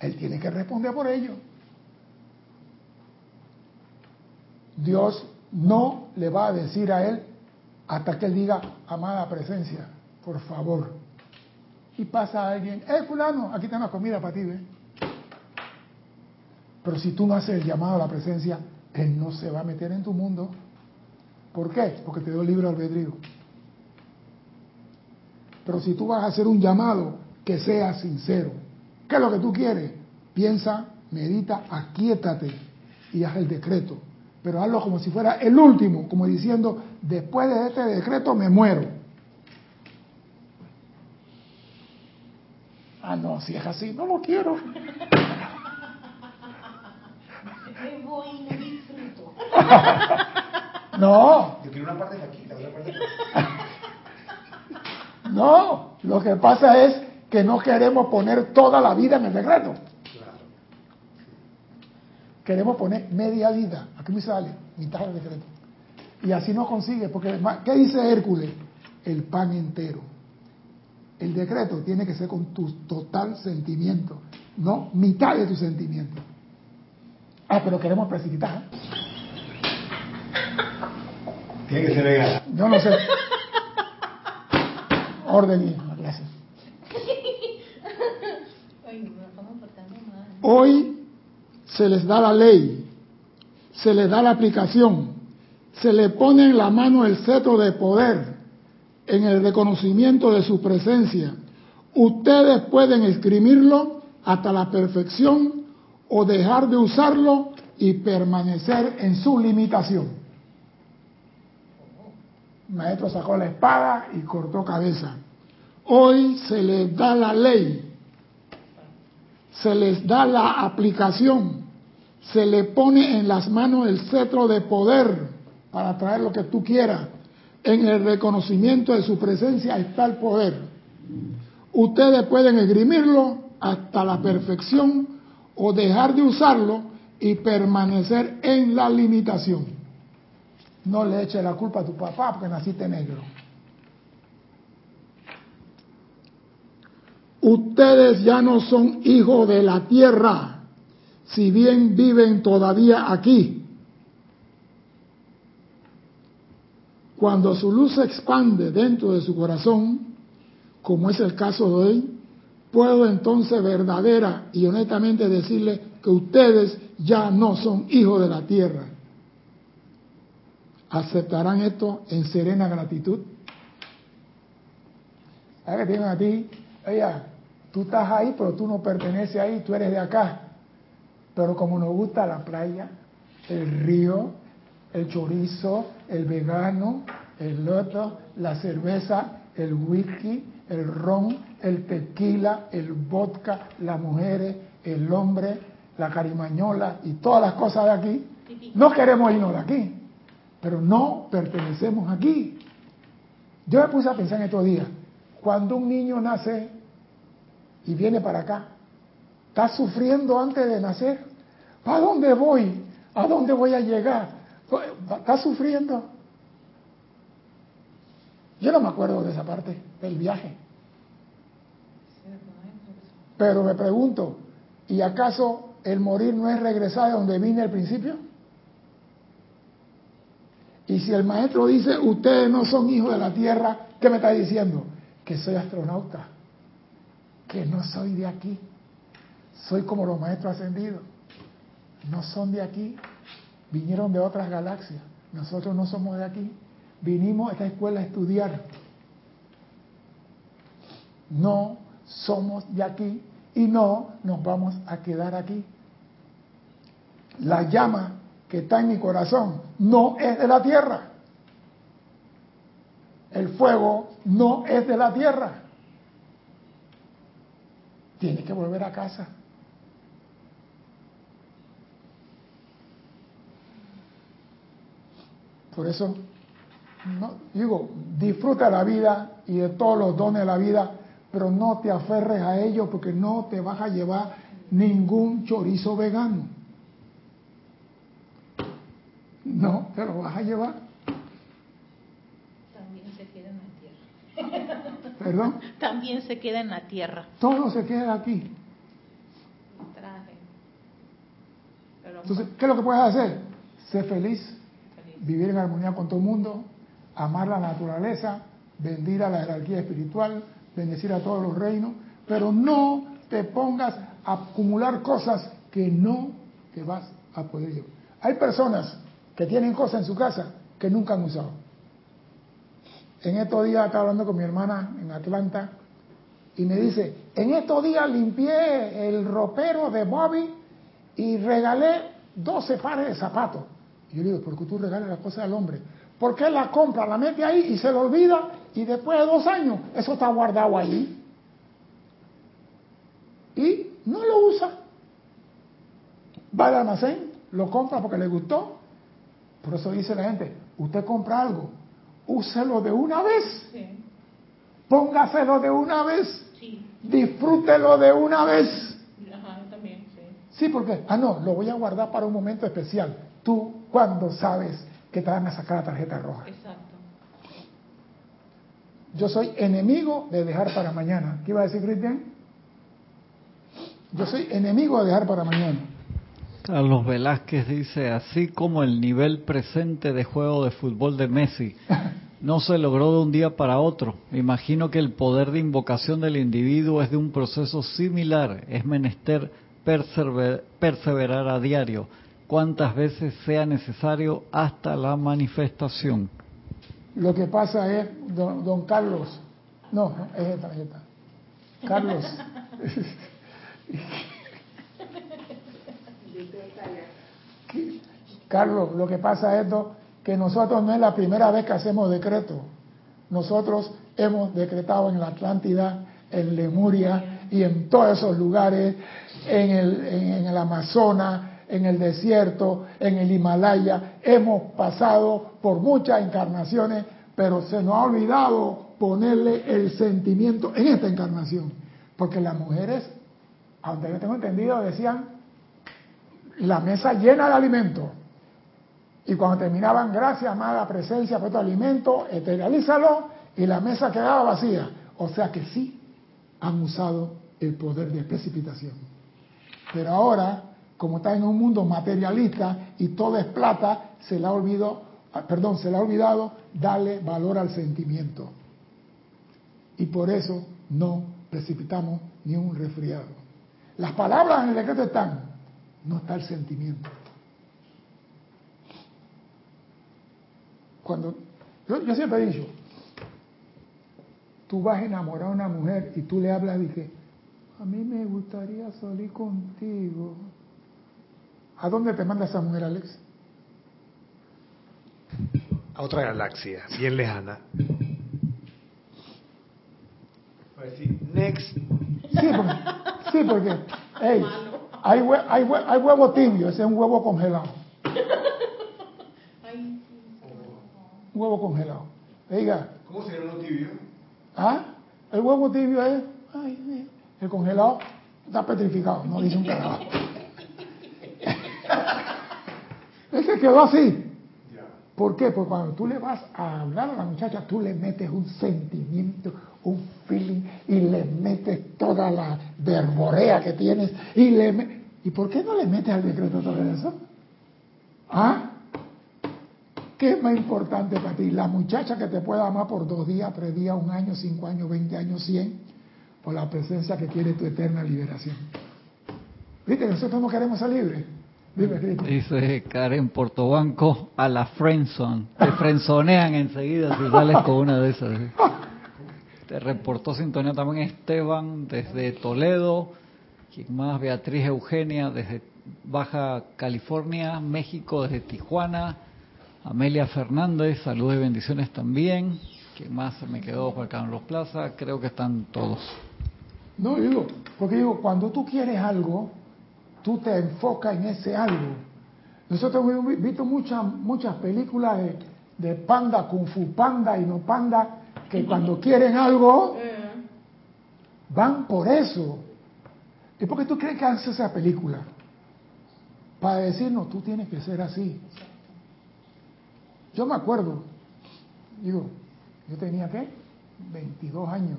Él tiene que responder por ellos. Dios no le va a decir a Él hasta que Él diga, amada presencia, por favor. Y pasa a alguien, eh, fulano, aquí tengo comida para ti, ¿ve? Pero si tú no haces el llamado a la presencia, Él no se va a meter en tu mundo. ¿Por qué? Porque te dio libre albedrío. Pero si tú vas a hacer un llamado, que sea sincero. ¿Qué es lo que tú quieres? Piensa, medita, aquíétate y haz el decreto. Pero hazlo como si fuera el último, como diciendo, después de este decreto me muero. Ah, no, si es así, no lo quiero. No disfruto. No. Yo quiero una parte de aquí, la otra parte de No, lo que pasa es que no queremos poner toda la vida en el decreto. Claro. Queremos poner media vida. Aquí me sale mitad del decreto. Y así no consigue, porque ¿qué dice Hércules? El pan entero. El decreto tiene que ser con tu total sentimiento, no mitad de tu sentimiento. Ah, pero queremos precipitar. Tiene que ser legal. Yo no sé. Orden y gracias. Hoy se les da la ley, se les da la aplicación, se le pone en la mano el cetro de poder en el reconocimiento de su presencia. Ustedes pueden escribirlo hasta la perfección o dejar de usarlo y permanecer en su limitación maestro sacó la espada y cortó cabeza. Hoy se les da la ley, se les da la aplicación, se le pone en las manos el cetro de poder para traer lo que tú quieras. En el reconocimiento de su presencia está el poder. Ustedes pueden esgrimirlo hasta la perfección o dejar de usarlo y permanecer en la limitación. No le eche la culpa a tu papá porque naciste negro. ustedes ya no son hijos de la tierra, si bien viven todavía aquí. Cuando su luz se expande dentro de su corazón, como es el caso de hoy, puedo entonces verdadera y honestamente decirle que ustedes ya no son hijos de la tierra. ¿Aceptarán esto en serena gratitud? ¿Sabes que tienen a ti? Ella, tú estás ahí, pero tú no perteneces ahí, tú eres de acá. Pero como nos gusta la playa, el río, el chorizo, el vegano, el loto, la cerveza, el whisky, el ron, el tequila, el vodka, las mujeres, el hombre, la carimañola y todas las cosas de aquí. No queremos irnos de aquí, pero no pertenecemos aquí. Yo me puse a pensar en estos días, cuando un niño nace y viene para acá, está sufriendo antes de nacer. ¿A dónde voy? ¿A dónde voy a llegar? Está sufriendo. Yo no me acuerdo de esa parte del viaje. Pero me pregunto, ¿y acaso el morir no es regresar a donde vine al principio? Y si el maestro dice, ustedes no son hijos de la tierra, ¿qué me está diciendo? Que soy astronauta, que no soy de aquí, soy como los maestros ascendidos, no son de aquí, vinieron de otras galaxias, nosotros no somos de aquí, vinimos a esta escuela a estudiar, no somos de aquí y no nos vamos a quedar aquí. La llama que está en mi corazón no es de la tierra. El fuego no es de la tierra. Tiene que volver a casa. Por eso, no, digo, disfruta la vida y de todos los dones de la vida, pero no te aferres a ellos porque no te vas a llevar ningún chorizo vegano. No, te lo vas a llevar. También se queda en la tierra. ¿Perdón? También se queda en la tierra. Todo se queda aquí. Traje. Pero Entonces, ¿qué es lo que puedes hacer? Ser feliz, vivir en armonía con todo el mundo, amar la naturaleza, bendir a la jerarquía espiritual, bendecir a todos los reinos, pero no te pongas a acumular cosas que no te vas a poder llevar. Hay personas que tienen cosas en su casa que nunca han usado. En estos días estaba hablando con mi hermana en Atlanta y me dice, en estos días limpié el ropero de Bobby y regalé 12 pares de zapatos. Y yo le digo, ¿por qué tú regalas las cosas al hombre? Porque él la compra, la mete ahí y se lo olvida y después de dos años eso está guardado ahí. Y no lo usa. Va al almacén, lo compra porque le gustó. Por eso dice la gente, usted compra algo, úselo de una vez. Sí. Póngaselo de una vez. Sí. Disfrútelo de una vez. Ajá, también, sí. Sí, porque, ah, no, lo voy a guardar para un momento especial. Tú, cuando sabes que te van a sacar la tarjeta roja? Exacto. Yo soy enemigo de dejar para mañana. ¿Qué iba a decir Cristian? Yo soy enemigo de dejar para mañana. Carlos Velázquez dice, así como el nivel presente de juego de fútbol de Messi no se logró de un día para otro, imagino que el poder de invocación del individuo es de un proceso similar, es menester persever- perseverar a diario, cuantas veces sea necesario hasta la manifestación. Lo que pasa es, don, don Carlos, no, es esta, es esta. Carlos. Carlos, lo que pasa es que nosotros no es la primera vez que hacemos decreto. Nosotros hemos decretado en la Atlántida, en Lemuria y en todos esos lugares, en el, en, en el Amazonas, en el desierto, en el Himalaya. Hemos pasado por muchas encarnaciones, pero se nos ha olvidado ponerle el sentimiento en esta encarnación. Porque las mujeres, aunque yo tengo entendido, decían, la mesa llena de alimento. Y cuando terminaban, gracias, amada presencia por tu alimento, esterilízalo y la mesa quedaba vacía. O sea que sí, han usado el poder de precipitación. Pero ahora, como está en un mundo materialista y todo es plata, se le ha olvidado, ah, perdón, se le ha olvidado darle valor al sentimiento. Y por eso no precipitamos ni un resfriado. Las palabras en el decreto están, no está el sentimiento. Cuando yo, siempre he dicho, tú vas a enamorar a una mujer y tú le hablas y dices, a mí me gustaría salir contigo. ¿A dónde te manda esa mujer, Alex? A otra galaxia, bien lejana. Next. Sí, porque, sí, porque hey, hay, hay, hay huevo tibio, ese es un huevo congelado. Un huevo congelado. Diga. ¿Cómo se llama tibio? ¿Ah? El huevo tibio es. Ay, el congelado está petrificado, no dice un carajo. Ese quedó así. ¿Por qué? Porque cuando tú le vas a hablar a la muchacha, tú le metes un sentimiento, un feeling, y le metes toda la verborea que tienes, y le ¿Y por qué no le metes al decreto todo eso? ¿Ah? ¿Qué es más importante para ti? La muchacha que te pueda amar por dos días, tres días, un año, cinco años, veinte años, cien, por la presencia que quiere tu eterna liberación. ¿Viste? Nosotros no queremos ser libres. Dice Karen Portobanco a la friendzone. Te frenzonean enseguida si sales con una de esas. Te reportó sintonía también Esteban desde Toledo. ¿Quién más? Beatriz Eugenia desde Baja California, México, desde Tijuana. Amelia Fernández, saludos y bendiciones también. ¿Quién más se me quedó? Juan Carlos Plaza. Creo que están todos. No, digo, porque digo, cuando tú quieres algo, tú te enfocas en ese algo. Nosotros hemos visto muchas muchas películas de, de panda, kung fu panda y no panda, que cuando quieren algo, van por eso. ¿Y por qué tú crees que hace esa película? Para decirnos, tú tienes que ser así. Yo me acuerdo, digo, yo tenía qué? 22 años.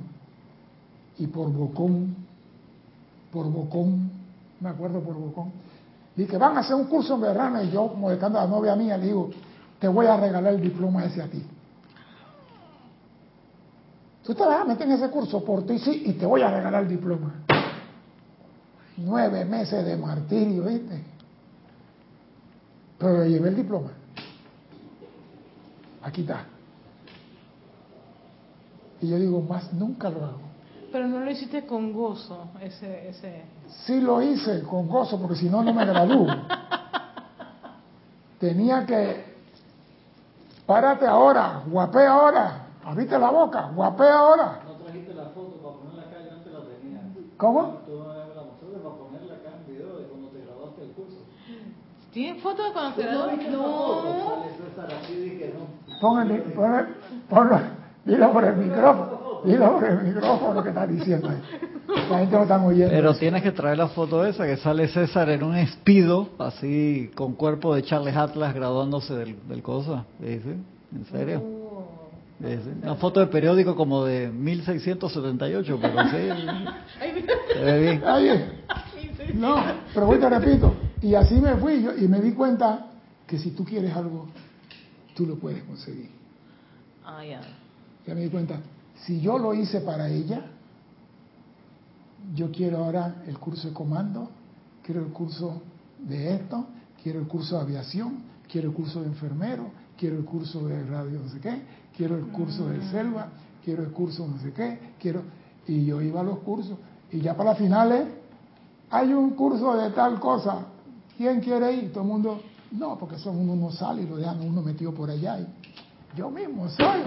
Y por Bocón, por Bocón, me acuerdo por Bocón, y que van a hacer un curso en verano y yo, molestando a la novia mía, le digo, te voy a regalar el diploma ese a ti. Tú te vas a meter en ese curso por ti, sí, y te voy a regalar el diploma. Nueve meses de martirio, ¿viste? Pero le llevé el diploma. Aquí está. Y yo digo, más nunca lo hago. Pero no lo hiciste con gozo, ese... ese... Sí lo hice con gozo, porque si no, no me gradúo. Tenía que... Párate ahora, guapé ahora, abrite la boca, guapé ahora. No trajiste la foto para ponerla acá, yo antes la tenía. ¿Cómo? Tú no me la mostraste para ponerla acá en video de cuando te graduaste del curso. ¿Tienes foto de cuando te graduaste? No. No. Póngale, ponlo, ponlo, dilo por el micrófono. Dilo por el micrófono que está diciendo ahí. La gente no está oyendo. Pero tienes que traer la foto esa que sale César en un espido, así con cuerpo de Charles Atlas graduándose del, del cosa. ¿Dice? ¿En serio? ¿Dice? Una foto de periódico como de 1678, pero sí. Se ve bien. Ahí No, pero voy te repito. Y así me fui yo y me di cuenta que si tú quieres algo, tú lo puedes conseguir. Ah, ya. Ya me di cuenta. Si yo lo hice para ella, yo quiero ahora el curso de comando, quiero el curso de esto, quiero el curso de aviación, quiero el curso de enfermero, quiero el curso de radio no sé qué, quiero el curso de selva, quiero el curso no sé qué, quiero... Y yo iba a los cursos. Y ya para las finales, hay un curso de tal cosa. ¿Quién quiere ir? Todo el mundo, no, porque son uno no sale y lo dejan uno metido por allá. Y yo mismo soy,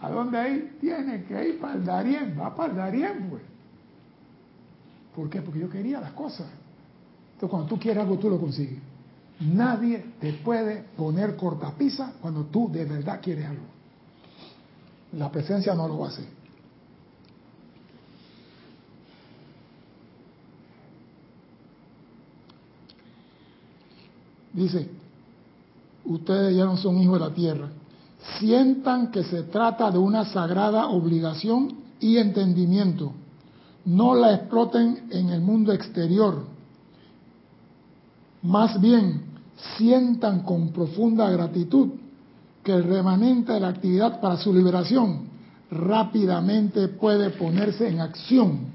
¿A dónde ahí? Tiene que ir para el Darién, va para el Darién, pues. ¿Por qué? Porque yo quería las cosas. Entonces, cuando tú quieres algo, tú lo consigues. Nadie te puede poner cortapisa cuando tú de verdad quieres algo. La presencia no lo va a hacer. Dice, ustedes ya no son hijos de la tierra, sientan que se trata de una sagrada obligación y entendimiento. No la exploten en el mundo exterior. Más bien, sientan con profunda gratitud que el remanente de la actividad para su liberación rápidamente puede ponerse en acción.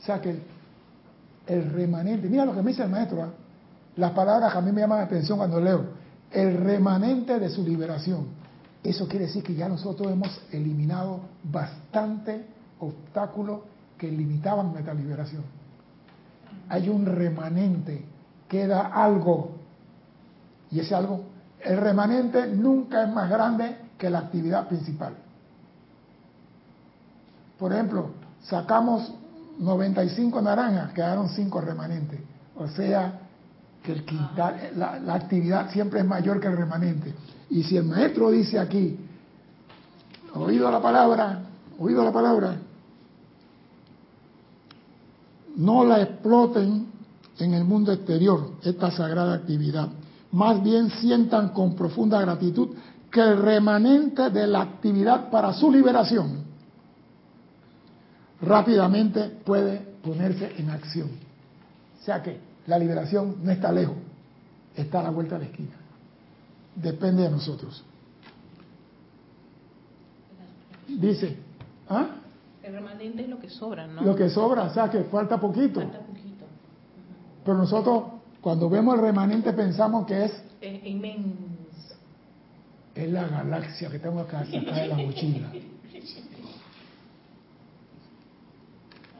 O sea que el remanente, mira lo que me dice el maestro, ¿ah? las palabras que a mí me llaman la atención cuando leo, el remanente de su liberación. Eso quiere decir que ya nosotros hemos eliminado bastante obstáculos que limitaban nuestra liberación. Hay un remanente, queda algo. Y ese algo, el remanente nunca es más grande que la actividad principal. Por ejemplo, sacamos 95 naranjas, quedaron 5 remanentes. O sea, que el quintal, la, la, actividad siempre es mayor que el remanente. Y si el maestro dice aquí, oído la palabra, oído la palabra, no la exploten en el mundo exterior, esta sagrada actividad. Más bien sientan con profunda gratitud que el remanente de la actividad para su liberación rápidamente puede ponerse en acción. O sea que la liberación no está lejos, está a la vuelta de la esquina. Depende de nosotros. Dice, ¿ah? El remanente es lo que sobra, ¿no? Lo que sobra, o sea que falta poquito. Falta poquito. Pero nosotros, cuando vemos el remanente, pensamos que es. Es inmenso. Es la galaxia que tengo acá sacar de la mochila.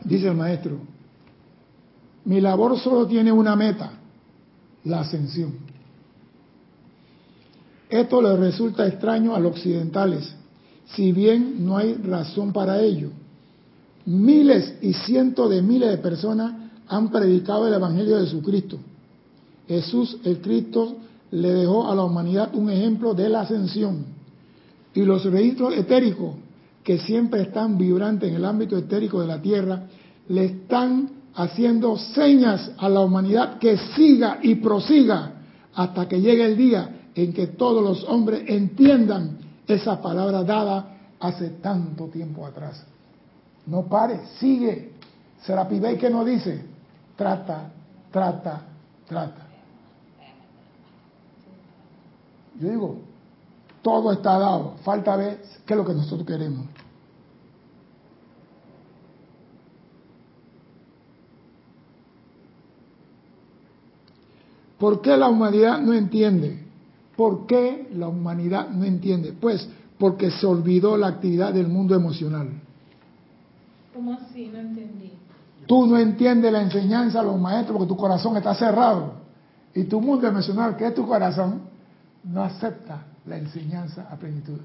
Dice el maestro, mi labor solo tiene una meta, la ascensión. Esto le resulta extraño a los occidentales, si bien no hay razón para ello. Miles y cientos de miles de personas han predicado el Evangelio de Jesucristo. Jesús, el Cristo, le dejó a la humanidad un ejemplo de la ascensión. Y los registros etéricos, que siempre están vibrantes en el ámbito etérico de la Tierra, le están haciendo señas a la humanidad que siga y prosiga hasta que llegue el día en que todos los hombres entiendan esa palabra dada hace tanto tiempo atrás. No pare, sigue. Serapi Bey que no dice, trata, trata, trata. Yo digo, todo está dado, falta ver qué es lo que nosotros queremos. ¿Por qué la humanidad no entiende? ¿Por qué la humanidad no entiende? Pues porque se olvidó la actividad del mundo emocional. ¿Cómo así? No entendí. Tú no entiendes la enseñanza de los maestros porque tu corazón está cerrado. Y tu mundo emocional, que es tu corazón, no acepta la enseñanza a plenitud.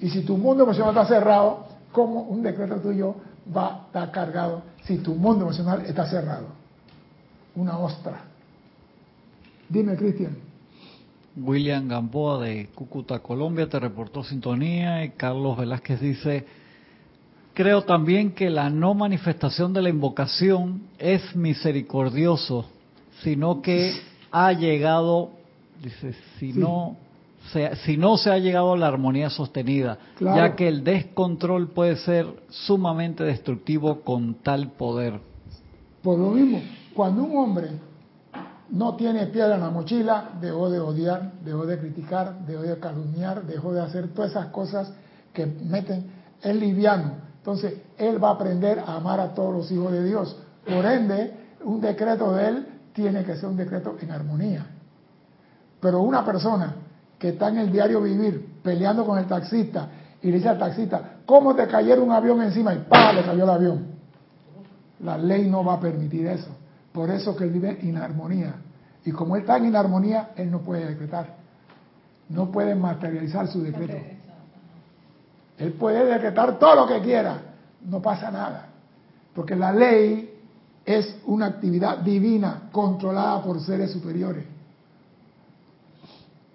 Y si tu mundo emocional está cerrado, ¿cómo un decreto tuyo va a estar cargado si tu mundo emocional está cerrado? Una ostra. Dime, Cristian. William Gamboa de Cúcuta, Colombia, te reportó sintonía y Carlos Velázquez dice, creo también que la no manifestación de la invocación es misericordioso, sino que ha llegado, dice, si no... Se, si no se ha llegado a la armonía sostenida, ya que el descontrol puede ser sumamente destructivo con tal poder. Por lo mismo, cuando un hombre no tiene piedra en la mochila, dejó de odiar, dejó de criticar, dejó de calumniar, dejó de hacer todas esas cosas que meten, es liviano. Entonces, él va a aprender a amar a todos los hijos de Dios. Por ende, un decreto de él tiene que ser un decreto en armonía. Pero una persona que está en el diario vivir peleando con el taxista y le dice al taxista, ¿cómo te cayera un avión encima? Y ¡pah! le cayó el avión. La ley no va a permitir eso. Por eso que él vive en armonía. Y como él está en armonía, él no puede decretar. No puede materializar su decreto. Él puede decretar todo lo que quiera. No pasa nada. Porque la ley es una actividad divina controlada por seres superiores.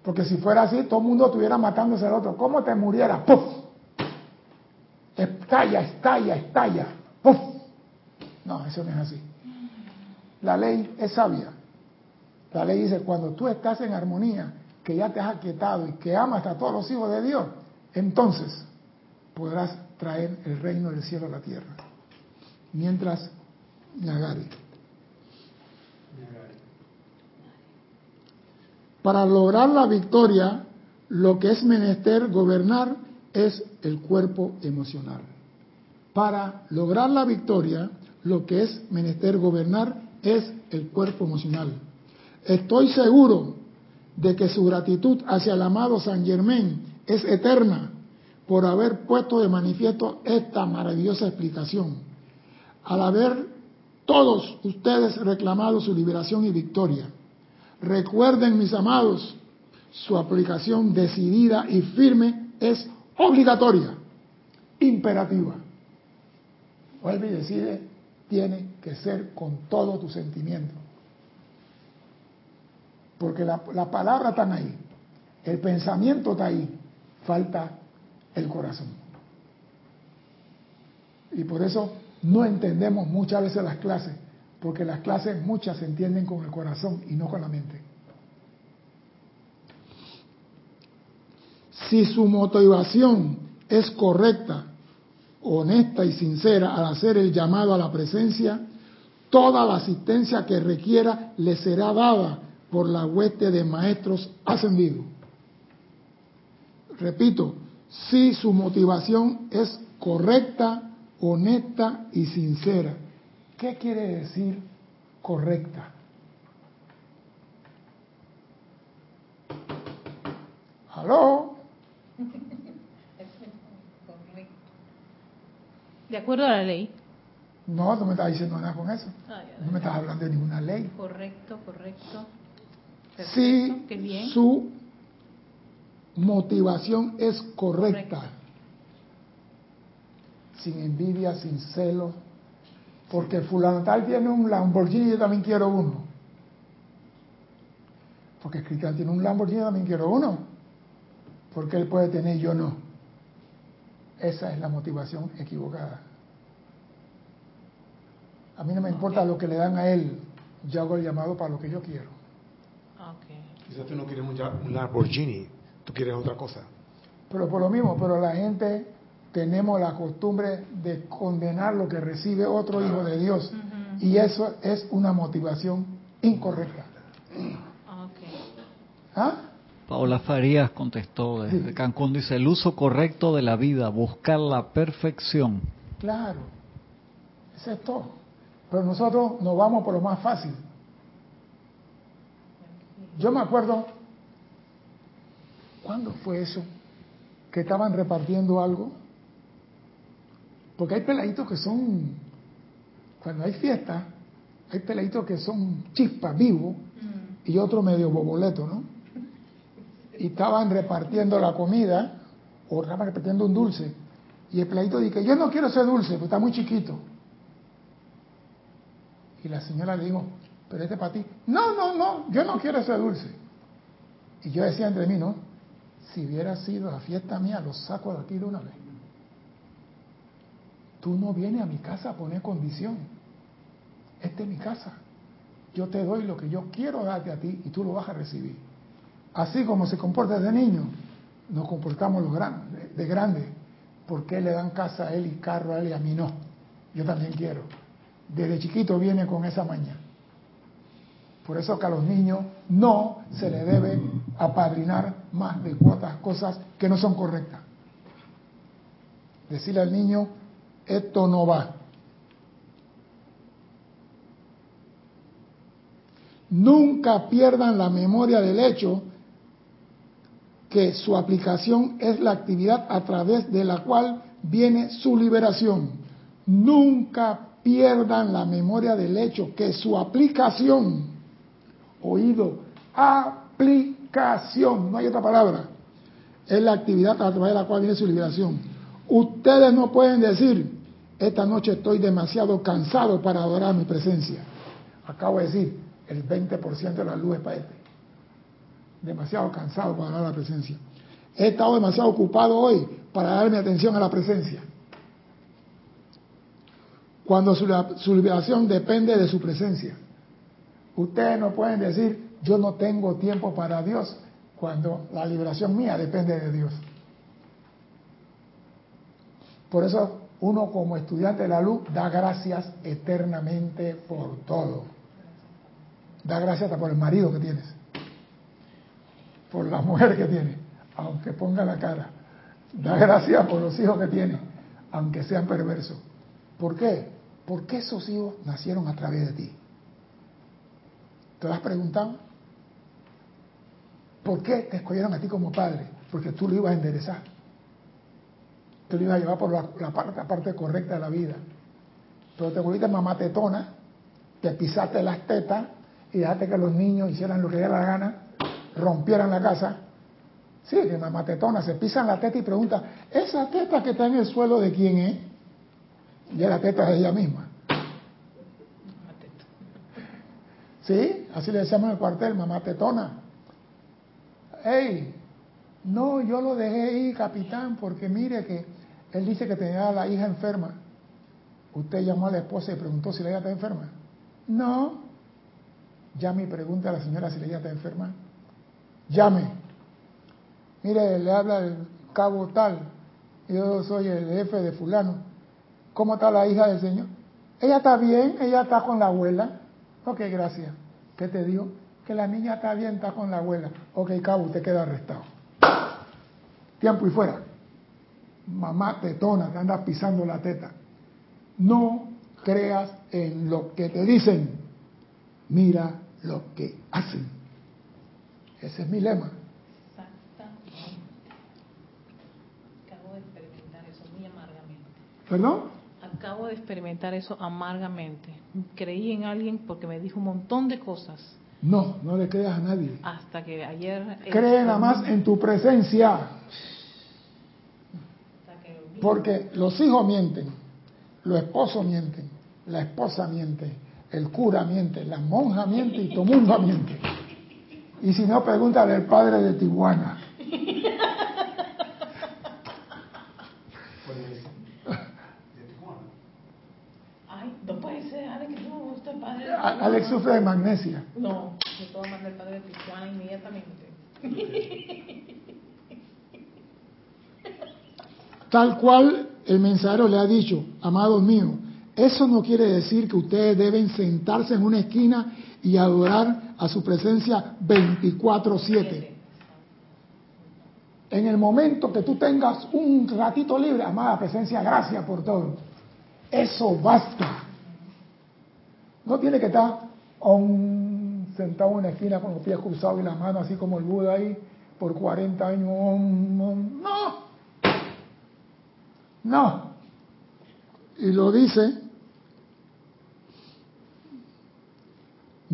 Porque si fuera así, todo el mundo estuviera matándose al otro. ¿Cómo te muriera? ¡Puf! Estalla, estalla, estalla. ¡Puf! No, eso no es así. La ley es sabia. La ley dice, cuando tú estás en armonía, que ya te has aquietado y que amas a todos los hijos de Dios, entonces podrás traer el reino del cielo a la tierra. Mientras, Nagari. Para lograr la victoria, lo que es menester gobernar es el cuerpo emocional. Para lograr la victoria, lo que es menester gobernar es el cuerpo emocional. Estoy seguro de que su gratitud hacia el amado San Germain es eterna por haber puesto de manifiesto esta maravillosa explicación. Al haber todos ustedes reclamado su liberación y victoria, Recuerden, mis amados, su aplicación decidida y firme es obligatoria, imperativa. Vuelve y decide, tiene que ser con todo tu sentimiento. Porque la, la palabra está ahí, el pensamiento está ahí, falta el corazón. Y por eso no entendemos muchas veces las clases, porque las clases muchas se entienden con el corazón y no con la mente. Si su motivación es correcta, honesta y sincera al hacer el llamado a la presencia, toda la asistencia que requiera le será dada por la hueste de maestros ascendidos. Repito, si su motivación es correcta, honesta y sincera ¿Qué quiere decir correcta? ¿Aló? De acuerdo a la ley. No, no me estás diciendo nada con eso. No me estás hablando de ninguna ley. Correcto, correcto. si su motivación es correcta, sin envidia, sin celo, porque fulano tal tiene un Lamborghini y yo también quiero uno. Porque Cristian tiene un Lamborghini y yo también quiero uno. Porque él puede tener y yo no. Esa es la motivación equivocada. A mí no me importa lo que le dan a él, yo hago el llamado para lo que yo quiero. Quizás tú no quieres un Lamborghini, tú quieres otra cosa. Pero por lo mismo, pero la gente tenemos la costumbre de condenar lo que recibe otro hijo de Dios. Y eso es una motivación incorrecta. ¿Ah? Paola Farías contestó desde Cancún, dice, el uso correcto de la vida, buscar la perfección. Claro, eso es todo. Pero nosotros nos vamos por lo más fácil. Yo me acuerdo, ¿cuándo fue eso? Que estaban repartiendo algo porque hay peladitos que son, cuando hay fiesta, hay peladitos que son chispas vivos mm. y otros medio boboletos, ¿no? Y estaban repartiendo la comida o estaban repartiendo un dulce. Y el peladito dice, yo no quiero ese dulce, porque está muy chiquito. Y la señora le dijo, pero este para ti. No, no, no, yo no quiero ese dulce. Y yo decía entre mí, ¿no? Si hubiera sido la fiesta mía, lo saco de aquí de una vez. Tú no vienes a mi casa a poner condición. Esta es mi casa. Yo te doy lo que yo quiero darte a ti y tú lo vas a recibir. Así como se comporta de niño, nos comportamos los grandes, de grande. ¿Por qué le dan casa a él y carro a él y a mí no? Yo también quiero. Desde chiquito viene con esa maña. Por eso que a los niños no se le debe apadrinar más de cuotas cosas que no son correctas. Decirle al niño, esto no va. Nunca pierdan la memoria del hecho que su aplicación es la actividad a través de la cual viene su liberación. Nunca pierdan la memoria del hecho que su aplicación, oído, aplicación, no hay otra palabra, es la actividad a través de la cual viene su liberación. Ustedes no pueden decir, esta noche estoy demasiado cansado para adorar mi presencia. Acabo de decir, el 20% de la luz es para este. Demasiado cansado para adorar la presencia. He estado demasiado ocupado hoy para dar mi atención a la presencia. Cuando su, liberación depende de su presencia. Ustedes no pueden decir, yo no tengo tiempo para Dios, cuando la liberación mía depende de Dios. Por eso uno como estudiante de la luz da gracias eternamente por todo. Da gracias hasta por el marido que tienes, por la mujer que tienes, aunque ponga la cara. Da gracias por los hijos que tienes, aunque sean perversos. ¿Por qué? Porque esos hijos nacieron a través de ti. ¿Te lo has preguntado? ¿Por qué te escogieron a ti como padre? Porque tú lo ibas a enderezar. Tú lo ibas a llevar por la, parte, correcta de la vida. Pero te volviste mamá tetona, te pisaste las tetas y dejaste que los niños hicieran lo que diera la gana, rompieran la casa. Sí, que mamá tetona se pisan la teta y pregunta, ¿esa teta que está en el suelo de quién es? Y es la teta de ella misma. ¿Sí? Así le decíamos en el cuartel, mamá tetona. ¡Ey! No, yo lo dejé ahí, capitán, porque mire que él dice que tenía a la hija enferma. Usted llamó a la esposa y preguntó si la hija está enferma. No. Llame y pregunte a la señora si la hija está enferma. Llame. Mire, le habla el cabo tal. Yo soy el jefe de fulano. ¿Cómo está la hija del señor? Ella está bien, ella está con la abuela. Ok, gracias. ¿Qué te digo? Que la niña está bien, está con la abuela. Ok, cabo, usted queda arrestado. Tiempo y fuera. Mamá tetona, te anda pisando la teta. No creas en lo que te dicen. Mira lo que hacen. Ese es mi lema. Acabo de experimentar eso muy amargamente. ¿Perdón? Acabo de experimentar eso amargamente. Creí en alguien porque me dijo un montón de cosas. No, no le creas a nadie. Hasta que ayer... Cree nada más en tu presencia. Porque los hijos mienten, los esposos mienten, la esposa miente, el cura miente, la monja miente y todo mundo miente. Y si no, pregúntale al padre de Tijuana. Ay, no puede ser, Alex, no, usted padre Alex sufre de magnesia. No, yo puedo mandar al padre de Tijuana inmediatamente. Tal cual el mensajero le ha dicho, amados míos, eso no quiere decir que ustedes deben sentarse en una esquina y adorar a su presencia 24/7. En el momento que tú tengas un ratito libre, amada presencia, gracias por todo. Eso basta. No tiene que estar sentado en una esquina con los pies cruzados y las manos así como el Buda ahí por 40 años. no. No. Y lo dice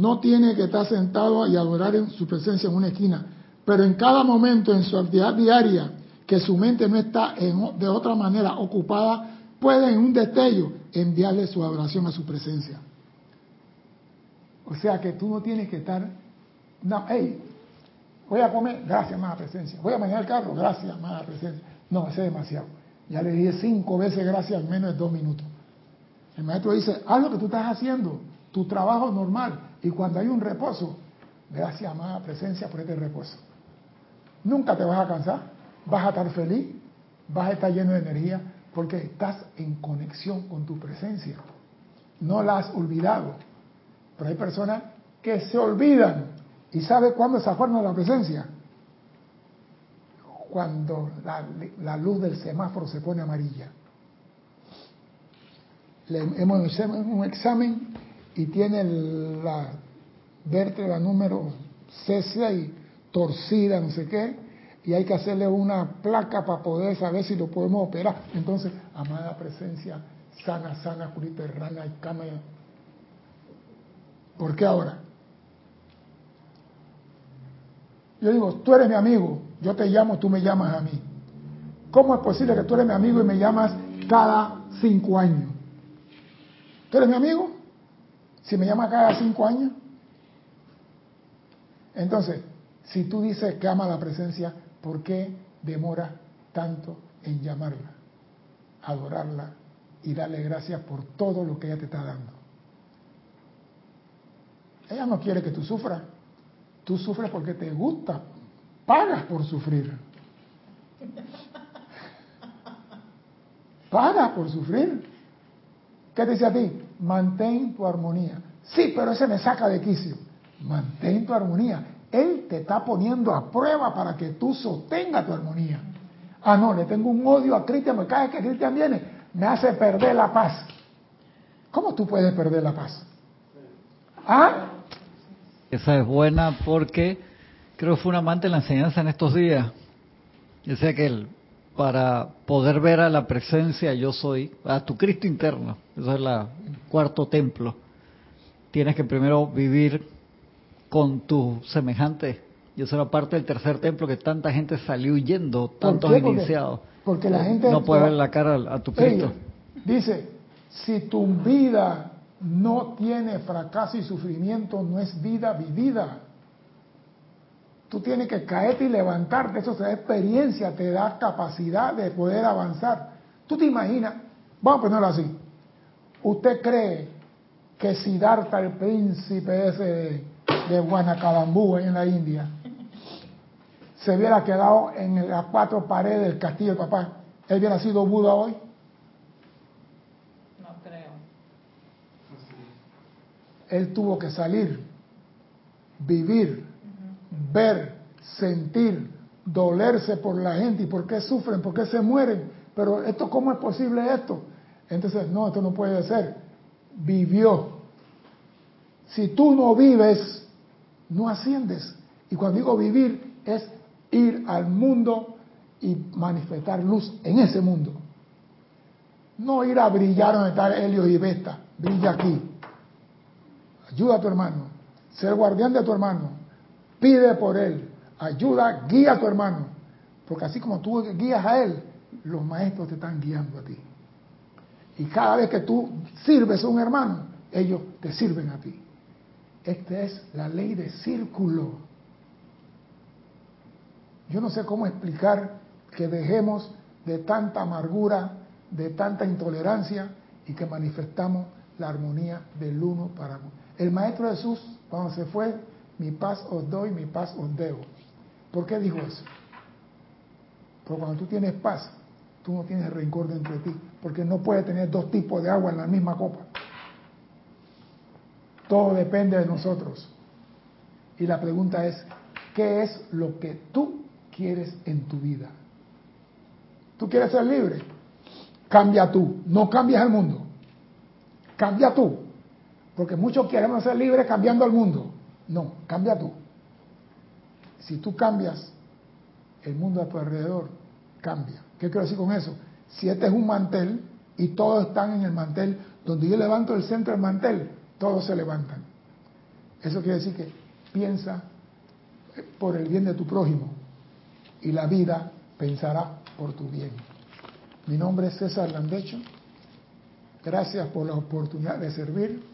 No tiene que estar sentado y adorar en su presencia en una esquina, pero en cada momento en su actividad diaria, que su mente no está de otra manera ocupada, puede en un destello enviarle su adoración a su presencia. O sea que tú no tienes que estar, no, hey, voy a comer, gracias, más presencia. Voy a manejar el carro, gracias, más presencia. No, ese es demasiado. Ya le dije cinco veces gracias en menos de dos minutos. El maestro dice, haz lo que tú estás haciendo, tu trabajo normal, y cuando hay un reposo, gracias, amada presencia, por este reposo. Nunca te vas a cansar, vas a estar feliz, vas a estar lleno de energía, porque estás en conexión con tu presencia. No la has olvidado. Pero hay personas que se olvidan. ¿Y sabe cuándo se acuerdan la presencia? Cuando la, la luz del semáforo se pone amarilla. Le hemos hecho un examen y tiene la vértebra número C6 torcida, no sé qué, y hay que hacerle una placa para poder saber si lo podemos operar. Entonces, amada presencia, sana, sana, curita, rana y cama. ¿Por qué ahora? Yo digo, tú eres mi amigo, yo te llamo, tú me llamas a mí. ¿Cómo es posible que tú eres mi amigo y me llamas cada cinco años? ¿Tú eres mi amigo? Si me llama cada cinco años. Entonces, si tú dices que ama la presencia, ¿por qué demora tanto en llamarla, adorarla y darle gracias por todo lo que ella te está dando? Ella no quiere que tú sufras. Tú sufres porque te gusta. Pagas por sufrir. paga por sufrir. ¿Qué te dice a ti? Mantén tu armonía. Sí, pero ese me saca de quicio. Mantén tu armonía. Él te está poniendo a prueba para que tú sostengas tu armonía. Ah, no, le tengo un odio a Cristian, me cae que Cristian viene, me hace perder la paz. ¿Cómo tú puedes perder la paz? ¿Ah? Esa es buena porque creo que fue un amante de la enseñanza en estos días. Decía que él, para poder ver a la presencia yo soy, a tu Cristo interno, eso es el cuarto templo, tienes que primero vivir con tu semejante. Y eso era parte del tercer templo que tanta gente salió huyendo, tantos iniciados. Porque, la gente no puede ver la cara a tu Cristo. dice, si tu vida no tiene fracaso y sufrimiento, no es vida vivida. Tú tienes que caerte y levantarte, eso te da experiencia, te da capacidad de poder avanzar. Tú te imaginas, vamos a ponerlo así, ¿usted cree que Siddhartha, el príncipe ese de Guanacabambú en la India, se hubiera quedado en las cuatro paredes del castillo del papá, él hubiera sido Buda hoy? Él tuvo que salir, vivir, ver, sentir, dolerse por la gente y por qué sufren, por qué se mueren. Pero esto, ¿cómo es posible esto? Entonces, no, esto no puede ser. Vivió. Si tú no vives, no asciendes. Y cuando digo vivir, es ir al mundo y manifestar luz en ese mundo. No ir a brillar donde está Helio y Vesta, brilla aquí. Ayuda a tu hermano. Ser guardián de tu hermano. Pide por él. Ayuda, guía a tu hermano. Porque así como tú guías a él, los maestros te están guiando a ti. Y cada vez que tú sirves a un hermano, ellos te sirven a ti. Esta es la ley de círculo. Yo no sé cómo explicar que dejemos de tanta amargura, de tanta intolerancia y que manifestamos la armonía del uno para. El Maestro Jesús, cuando se fue, mi paz os doy, mi paz os debo. ¿Por qué dijo eso? Porque cuando tú tienes paz, tú no tienes rencor dentro de ti, porque no puedes tener dos tipos de agua en la misma copa. Todo depende de nosotros. Y la pregunta es, ¿qué es lo que tú quieres en tu vida? ¿Tú quieres ser libre? Cambia tú, no cambies al mundo. Cambia tú. Porque muchos queremos ser libres cambiando al mundo. No, cambia tú. Si tú cambias, el mundo a tu alrededor cambia. ¿Qué quiero decir con eso? Si este es un mantel y todos están en el mantel, donde yo levanto el centro del mantel, todos se levantan. Eso quiere decir que piensa por el bien de tu prójimo y la vida pensará por tu bien. Mi nombre es César Landecho. Gracias por la oportunidad de servir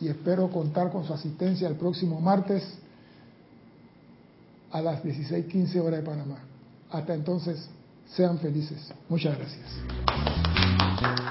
y espero contar con su asistencia el próximo martes a las 16:15 horas de Panamá. Hasta entonces, sean felices. Muchas gracias.